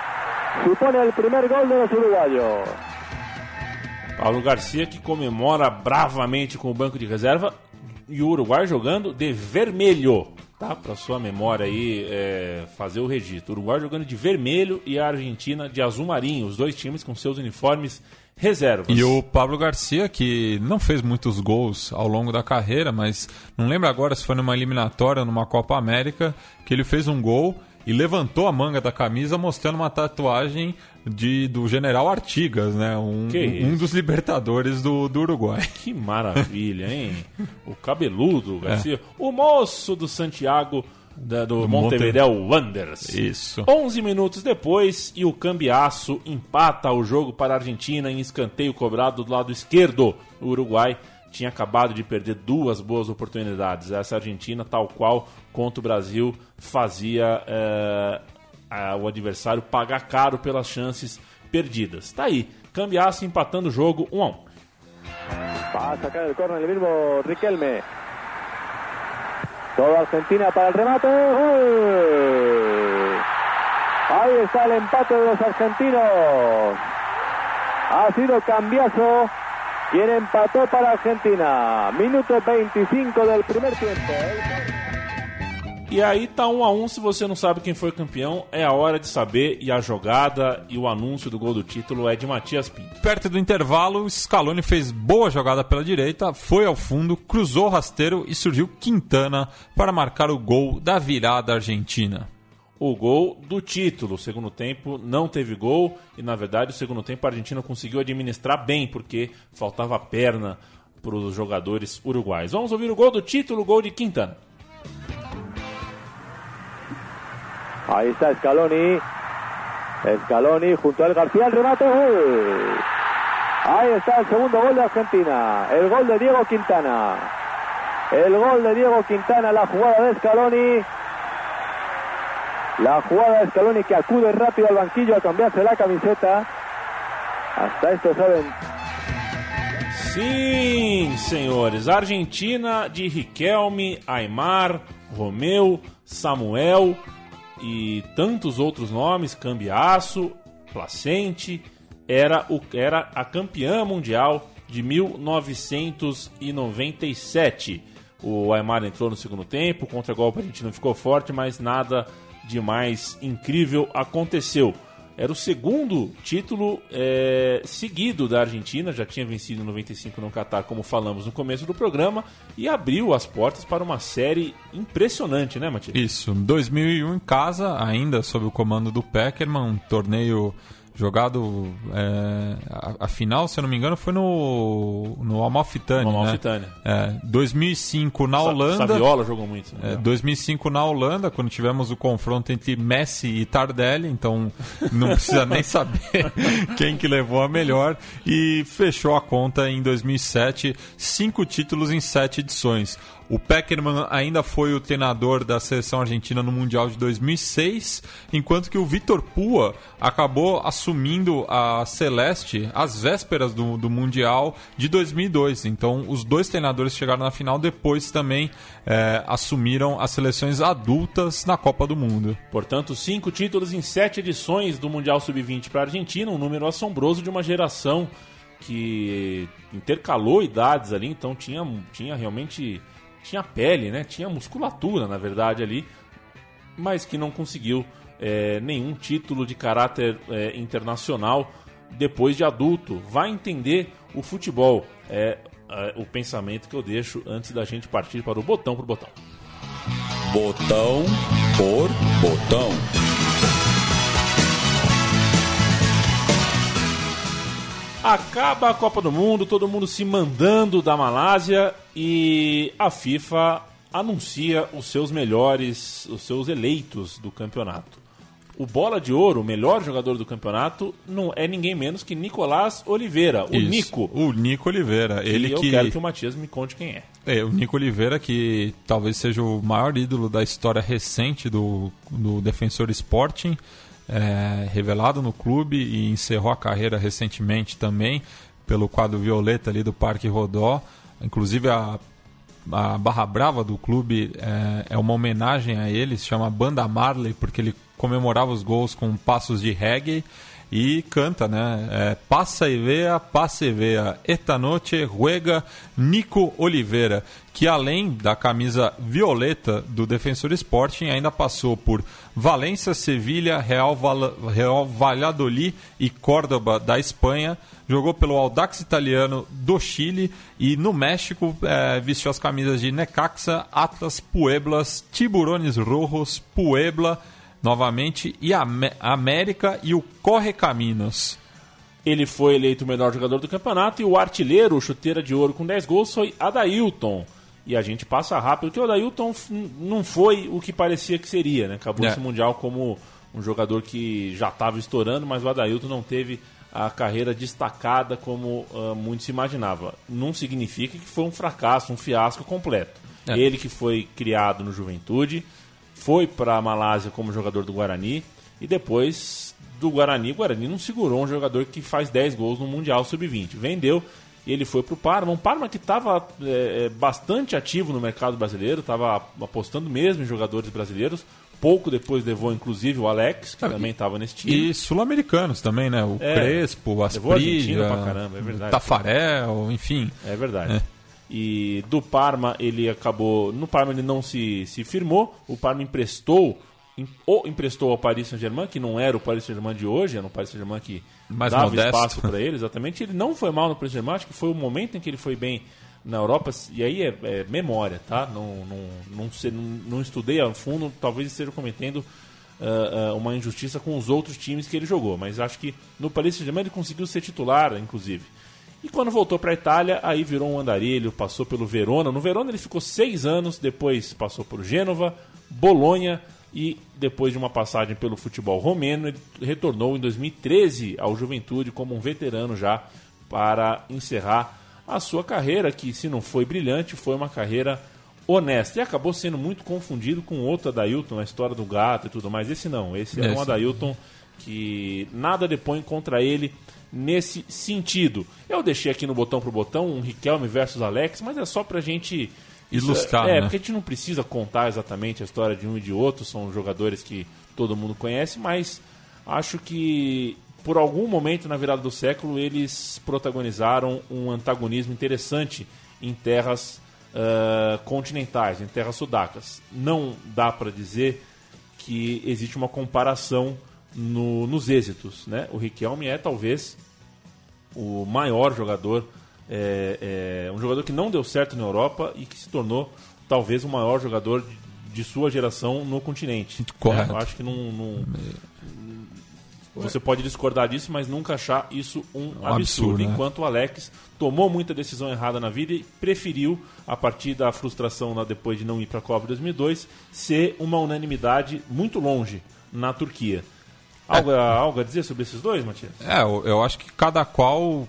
supone el primer gol de los uruguayos. Paulo Garcia que comemora bravamente com o banco de reserva e o Uruguai jogando de vermelho, tá? Para sua memória aí é, fazer o registro. O Uruguai jogando de vermelho e a Argentina de azul marinho, os dois times com seus uniformes reservas. E o Pablo Garcia, que não fez muitos gols ao longo da carreira, mas não lembro agora se foi numa eliminatória, numa Copa América, que ele fez um gol e levantou a manga da camisa mostrando uma tatuagem de, do general Artigas, né? Um, um dos libertadores do, do Uruguai. Que maravilha, hein? o cabeludo Garcia. É. O moço do Santiago da, do, do Montevideo Monte... Wanderers. Isso. 11 minutos depois e o cambiaço empata o jogo para a Argentina em escanteio cobrado do lado esquerdo. O Uruguai tinha acabado de perder duas boas oportunidades. Essa Argentina, tal qual contra o Brasil, fazia é, a, o adversário pagar caro pelas chances perdidas. Tá aí, Cambiasse empatando o jogo 1 um a 1 um. Va a sacar el córner el mismo Riquelme. Toda Argentina para el remate. ¡Gol! Ahí está el empate de los argentinos. Ha sido cambiazo. Quien empató para Argentina. Minuto 25 del primer tiempo. E aí tá um a um, se você não sabe quem foi campeão, é a hora de saber e a jogada e o anúncio do gol do título é de Matias Pinto. Perto do intervalo, Scaloni fez boa jogada pela direita, foi ao fundo, cruzou o rasteiro e surgiu Quintana para marcar o gol da virada argentina o gol do título. O segundo tempo não teve gol e, na verdade, o segundo tempo a Argentina conseguiu administrar bem, porque faltava perna para os jogadores uruguais. Vamos ouvir o gol do título, o gol de Quintana. Ahí está Scaloni. Scaloni junto al García, el remate. Ahí está el segundo gol de Argentina. El gol de Diego Quintana. El gol de Diego Quintana, la jugada de Scaloni. La jugada de Scaloni que acude rápido al banquillo a cambiarse la camiseta. Hasta esto saben. Sim, senhores. Argentina de Riquelme, Aymar, Romeu, Samuel e tantos outros nomes, Cambiaço, Placente, era, o, era a campeã mundial de 1997. O Aymar entrou no segundo tempo, o contra-golpe a gente não ficou forte, mas nada de mais incrível aconteceu. Era o segundo título é, seguido da Argentina, já tinha vencido em 95 no Catar, como falamos no começo do programa, e abriu as portas para uma série impressionante, né, Matias? Isso, 2001 em casa, ainda sob o comando do Peckerman, um torneio jogado é, a, a, final, se eu não me engano, foi no no Amalfitani, no Amalfitani. Né? É, 2005 na Holanda. Saviola jogou muito. Né? É, 2005 na Holanda, quando tivemos o confronto entre Messi e Tardelli, então não precisa nem saber quem que levou a melhor e fechou a conta em 2007, cinco títulos em sete edições. O Peckerman ainda foi o treinador da seleção argentina no Mundial de 2006, enquanto que o Vitor Pua acabou assumindo a Celeste às vésperas do, do Mundial de 2002. Então, os dois treinadores chegaram na final, depois também é, assumiram as seleções adultas na Copa do Mundo. Portanto, cinco títulos em sete edições do Mundial Sub-20 para a Argentina, um número assombroso de uma geração que intercalou idades ali, então tinha, tinha realmente tinha pele, né? Tinha musculatura, na verdade, ali, mas que não conseguiu é, nenhum título de caráter é, internacional depois de adulto. Vai entender o futebol. É, é, o pensamento que eu deixo antes da gente partir para o botão por botão. Botão por botão. Acaba a Copa do Mundo, todo mundo se mandando da Malásia e a FIFA anuncia os seus melhores, os seus eleitos do campeonato. O bola de ouro, o melhor jogador do campeonato, não é ninguém menos que Nicolás Oliveira, o Isso, Nico. O Nico Oliveira. Ele eu que... quero que o Matias me conte quem é. É, o Nico Oliveira, que talvez seja o maior ídolo da história recente do, do Defensor Sporting. É, revelado no clube e encerrou a carreira recentemente também pelo quadro Violeta ali do Parque Rodó. Inclusive a, a Barra Brava do clube é, é uma homenagem a ele, se chama Banda Marley, porque ele comemorava os gols com passos de reggae e canta, né? É, passa e veia, passa e veia. Esta noite juega Nico Oliveira, que além da camisa violeta do Defensor Sporting, ainda passou por Valência, Sevilha, Real, Val Real Valladolid e Córdoba da Espanha. Jogou pelo Audax italiano do Chile e no México é, vestiu as camisas de Necaxa, Atlas, Pueblas, Tiburones Rojos, Puebla novamente, e a América e o Correcaminos. Ele foi eleito o melhor jogador do campeonato e o artilheiro, o chuteira de ouro com 10 gols, foi Adailton. E a gente passa rápido, porque o Adailton não foi o que parecia que seria, né? Acabou é. esse Mundial como um jogador que já estava estourando, mas o Adailton não teve a carreira destacada como uh, muito se imaginava. Não significa que foi um fracasso, um fiasco completo. É. Ele que foi criado no Juventude, foi para a Malásia como jogador do Guarani e depois do Guarani, o Guarani não segurou um jogador que faz 10 gols no Mundial Sub-20. Vendeu e ele foi para o Parma. Um Parma que estava é, é, bastante ativo no mercado brasileiro, estava apostando mesmo em jogadores brasileiros. Pouco depois levou, inclusive, o Alex, que ah, também estava nesse time. E sul-americanos também, né? O é, Crespo, o Asprilla, é Tafarel, enfim. É verdade. É. E do Parma ele acabou. No Parma ele não se, se firmou. O Parma emprestou. Ou emprestou ao Paris Saint-Germain, que não era o Paris Saint-Germain de hoje, era o Paris Saint-Germain que Mais dava modesto. espaço para ele, exatamente. Ele não foi mal no Paris Saint-Germain, acho que foi o momento em que ele foi bem na Europa, e aí é, é memória, tá? Não, não, não, não, não, estudei a fundo, talvez esteja cometendo uh, uh, uma injustiça com os outros times que ele jogou, mas acho que no Paris Saint-Germain ele conseguiu ser titular, inclusive. E quando voltou para a Itália, aí virou um andarilho, passou pelo Verona. No Verona ele ficou seis anos, depois passou por Gênova, Bolonha e depois de uma passagem pelo futebol romeno, ele retornou em 2013 ao Juventude como um veterano já para encerrar a sua carreira, que se não foi brilhante, foi uma carreira honesta. E acabou sendo muito confundido com outro Adailton, a história do gato e tudo mais. Esse não, esse é um Adailton que nada depõe contra ele nesse sentido. Eu deixei aqui no botão pro botão um Riquelme versus Alex, mas é só pra gente ilustrar. É, né? porque a gente não precisa contar exatamente a história de um e de outro, são jogadores que todo mundo conhece, mas acho que por algum momento na virada do século eles protagonizaram um antagonismo interessante em terras uh, continentais, em terras sudacas. Não dá para dizer que existe uma comparação no, nos êxitos. Né? O Riquelme é talvez o maior jogador, é, é, um jogador que não deu certo na Europa e que se tornou talvez o maior jogador de, de sua geração no continente. Correto. Eu acho que não, não, você pode discordar disso, mas nunca achar isso um, um absurdo. absurdo né? Enquanto o Alex tomou muita decisão errada na vida e preferiu, a partir da frustração lá depois de não ir para a Copa 2002, ser uma unanimidade muito longe na Turquia. Algo, algo a dizer sobre esses dois, Matias? É, eu, eu acho que cada qual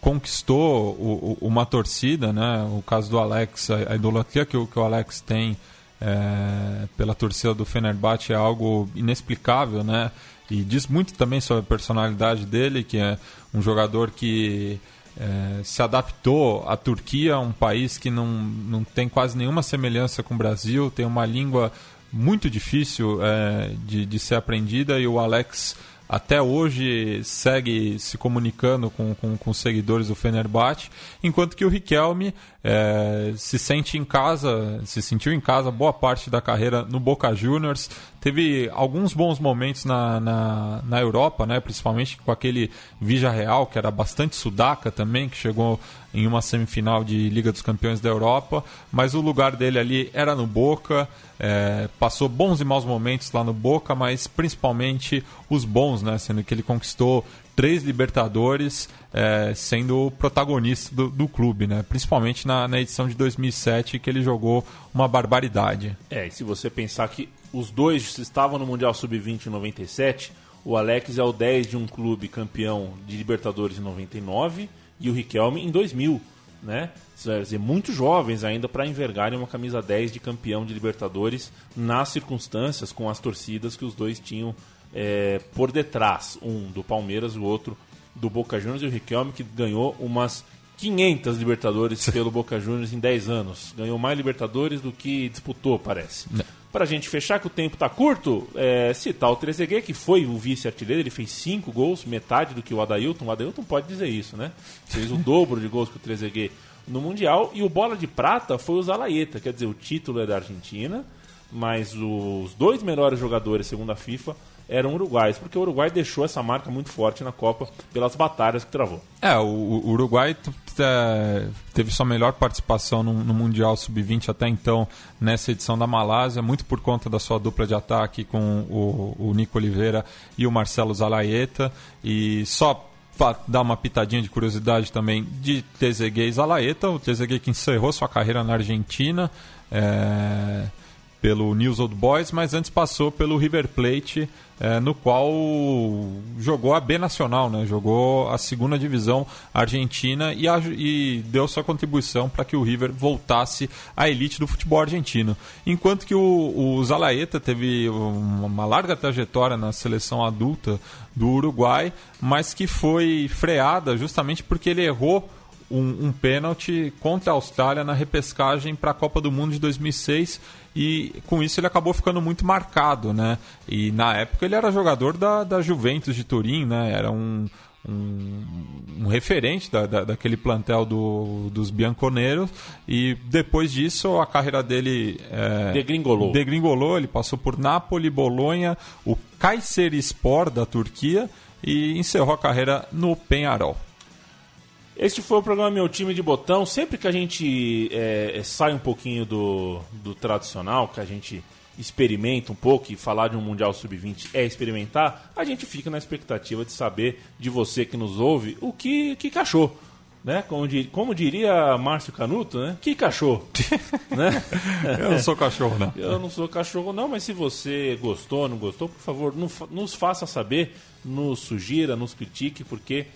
conquistou o, o, uma torcida, né? O caso do Alex, a, a idolatria que o, que o Alex tem é, pela torcida do Fenerbahçe é algo inexplicável, né? E diz muito também sobre a personalidade dele, que é um jogador que é, se adaptou à Turquia, um país que não, não tem quase nenhuma semelhança com o Brasil, tem uma língua muito difícil é, de, de ser aprendida e o Alex até hoje segue se comunicando com, com, com seguidores do Fenerbahçe, enquanto que o Riquelme é, se sente em casa, se sentiu em casa boa parte da carreira no Boca Juniors, teve alguns bons momentos na, na, na Europa, né, principalmente com aquele Vija Real, que era bastante sudaca também, que chegou em uma semifinal de Liga dos Campeões da Europa, mas o lugar dele ali era no Boca, é, passou bons e maus momentos lá no Boca, mas principalmente os bons, né? Sendo que ele conquistou três Libertadores, é, sendo o protagonista do, do, clube, né? Principalmente na, na, edição de 2007, que ele jogou uma barbaridade. É, e se você pensar que os dois estavam no Mundial Sub-20 em 97, o Alex é o 10 de um clube campeão de Libertadores em 99 e o Riquelme em 2000, né? Quer dizer, muito jovens ainda para envergarem uma camisa 10 de campeão de Libertadores nas circunstâncias, com as torcidas que os dois tinham é, por detrás, um do Palmeiras, o outro do Boca Juniors e o Riquelme que ganhou umas 500 Libertadores pelo Boca Juniors em 10 anos. Ganhou mais Libertadores do que disputou, parece. Para a gente fechar, que o tempo está curto, é, citar o Trezeguet, que foi o vice-artilheiro, ele fez 5 gols, metade do que o Adailton. O Adailton pode dizer isso, né? Fez o dobro de gols que o Trezeguet no Mundial. E o bola de prata foi o Zalaeta, quer dizer, o título é da Argentina, mas os dois melhores jogadores, segundo a FIFA, eram uruguais, porque o Uruguai deixou essa marca muito forte na Copa pelas batalhas que travou. É, o, Uruguai é, teve sua melhor participação no, no Mundial Sub-20 até então nessa edição da Malásia, muito por conta da sua dupla de ataque com o, o Nico Oliveira e o Marcelo Zalaeta. E só dar uma pitadinha de curiosidade também de Trezeguet e Zalaeta, o Trezeguet que encerrou sua carreira na Argentina. É pelo News Old Boys, mas antes passou pelo River Plate, é, no qual jogou a B Nacional, né? jogou a segunda divisão argentina e, a, e deu sua contribuição para que o River voltasse à elite do futebol argentino. Enquanto que o, o Zalaeta teve uma larga trajetória na seleção adulta do Uruguai, mas que foi freada justamente porque ele errou um, um pênalti contra a Austrália na repescagem para a Copa do Mundo de 2006 e com isso ele acabou ficando muito marcado, né? E na época ele era jogador da, da Juventus de Turim, né? Era um, um, um referente da, da, daquele plantel do, dos Bianconeiros e depois disso a carreira dele é, degringolou. degringolou, ele passou por Napoli, Bolonha, o Kayserispor da Turquia e encerrou a carreira no Penharol. Este foi o programa Meu Time de Botão. Sempre que a gente é, sai um pouquinho do, do tradicional, que a gente experimenta um pouco e falar de um Mundial Sub-20 é experimentar, a gente fica na expectativa de saber de você que nos ouve o que, que cachou. Né? Como, dir, como diria Márcio Canuto, né? Que cachorro. né? Eu não sou cachorro, não. Eu não sou cachorro, não, mas se você gostou, não gostou, por favor, nos faça saber, nos sugira, nos critique, porque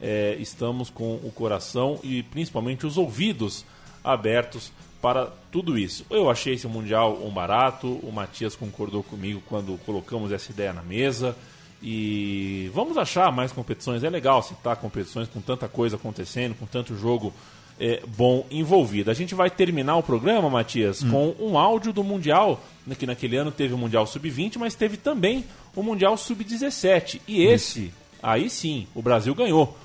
é, estamos com o coração e principalmente os ouvidos abertos para tudo isso. Eu achei esse Mundial um barato, o Matias concordou comigo quando colocamos essa ideia na mesa. E vamos achar mais competições. É legal citar competições com tanta coisa acontecendo, com tanto jogo é, bom envolvido. A gente vai terminar o programa, Matias, hum. com um áudio do Mundial, né, que naquele ano teve o Mundial Sub-20, mas teve também o Mundial Sub-17. E esse, aí sim, o Brasil ganhou.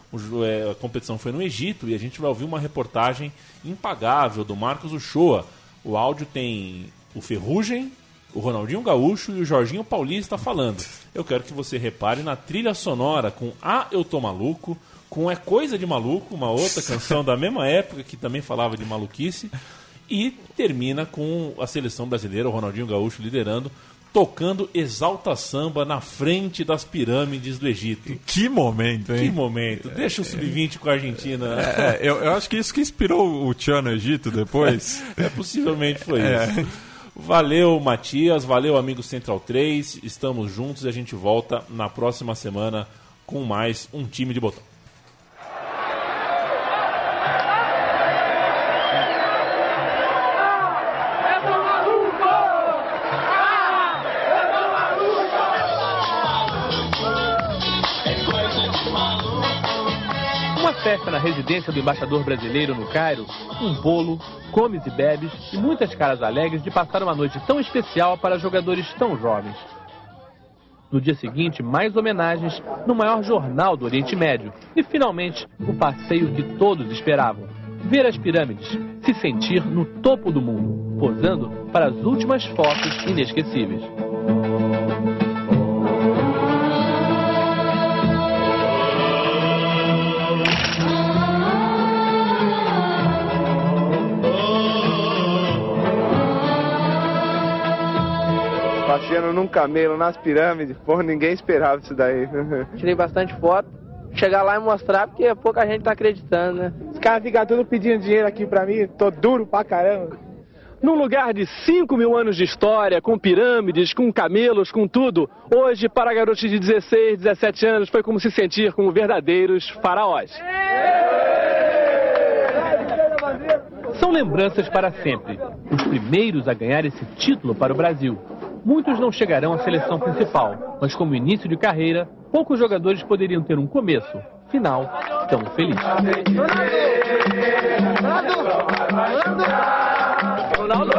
É, a competição foi no Egito e a gente vai ouvir uma reportagem impagável do Marcos Uchoa. O áudio tem o Ferrugem, o Ronaldinho Gaúcho e o Jorginho Paulista falando. Eu quero que você repare na trilha sonora com A Eu Tô Maluco, com É Coisa de Maluco, uma outra canção da mesma época que também falava de maluquice, e termina com a seleção brasileira, o Ronaldinho Gaúcho liderando tocando Exalta Samba na frente das pirâmides do Egito. Que momento, hein? Que momento. Deixa o Sub-20 com a Argentina. É, eu, eu, acho que isso que inspirou o Tchan no Egito depois. é, possivelmente foi é. isso. Valeu, Matias. Valeu, amigo Central 3. Estamos juntos e a gente volta na próxima semana com mais um time de botão. Festa na residência do embaixador brasileiro no Cairo, um bolo, comes e bebes e muitas caras alegres de passar uma noite tão especial para jogadores tão jovens. No dia seguinte, mais homenagens no maior jornal do Oriente Médio. E finalmente, o passeio que todos esperavam: ver as pirâmides, se sentir no topo do mundo, posando para as últimas fotos inesquecíveis. Passeando num camelo nas pirâmides. Porra, ninguém esperava isso daí. Tirei bastante foto. Chegar lá e mostrar, porque pouca gente tá acreditando, né? Os caras ficam tudo pedindo dinheiro aqui pra mim, tô duro pra caramba. Num lugar de 5 mil anos de história, com pirâmides, com camelos, com tudo, hoje, para garotos de 16, 17 anos, foi como se sentir como verdadeiros faraós. São lembranças para sempre. Os primeiros a ganhar esse título para o Brasil muitos não chegarão à seleção principal, mas como início de carreira, poucos jogadores poderiam ter um começo, final, tão feliz. Ronaldo, Ronaldo,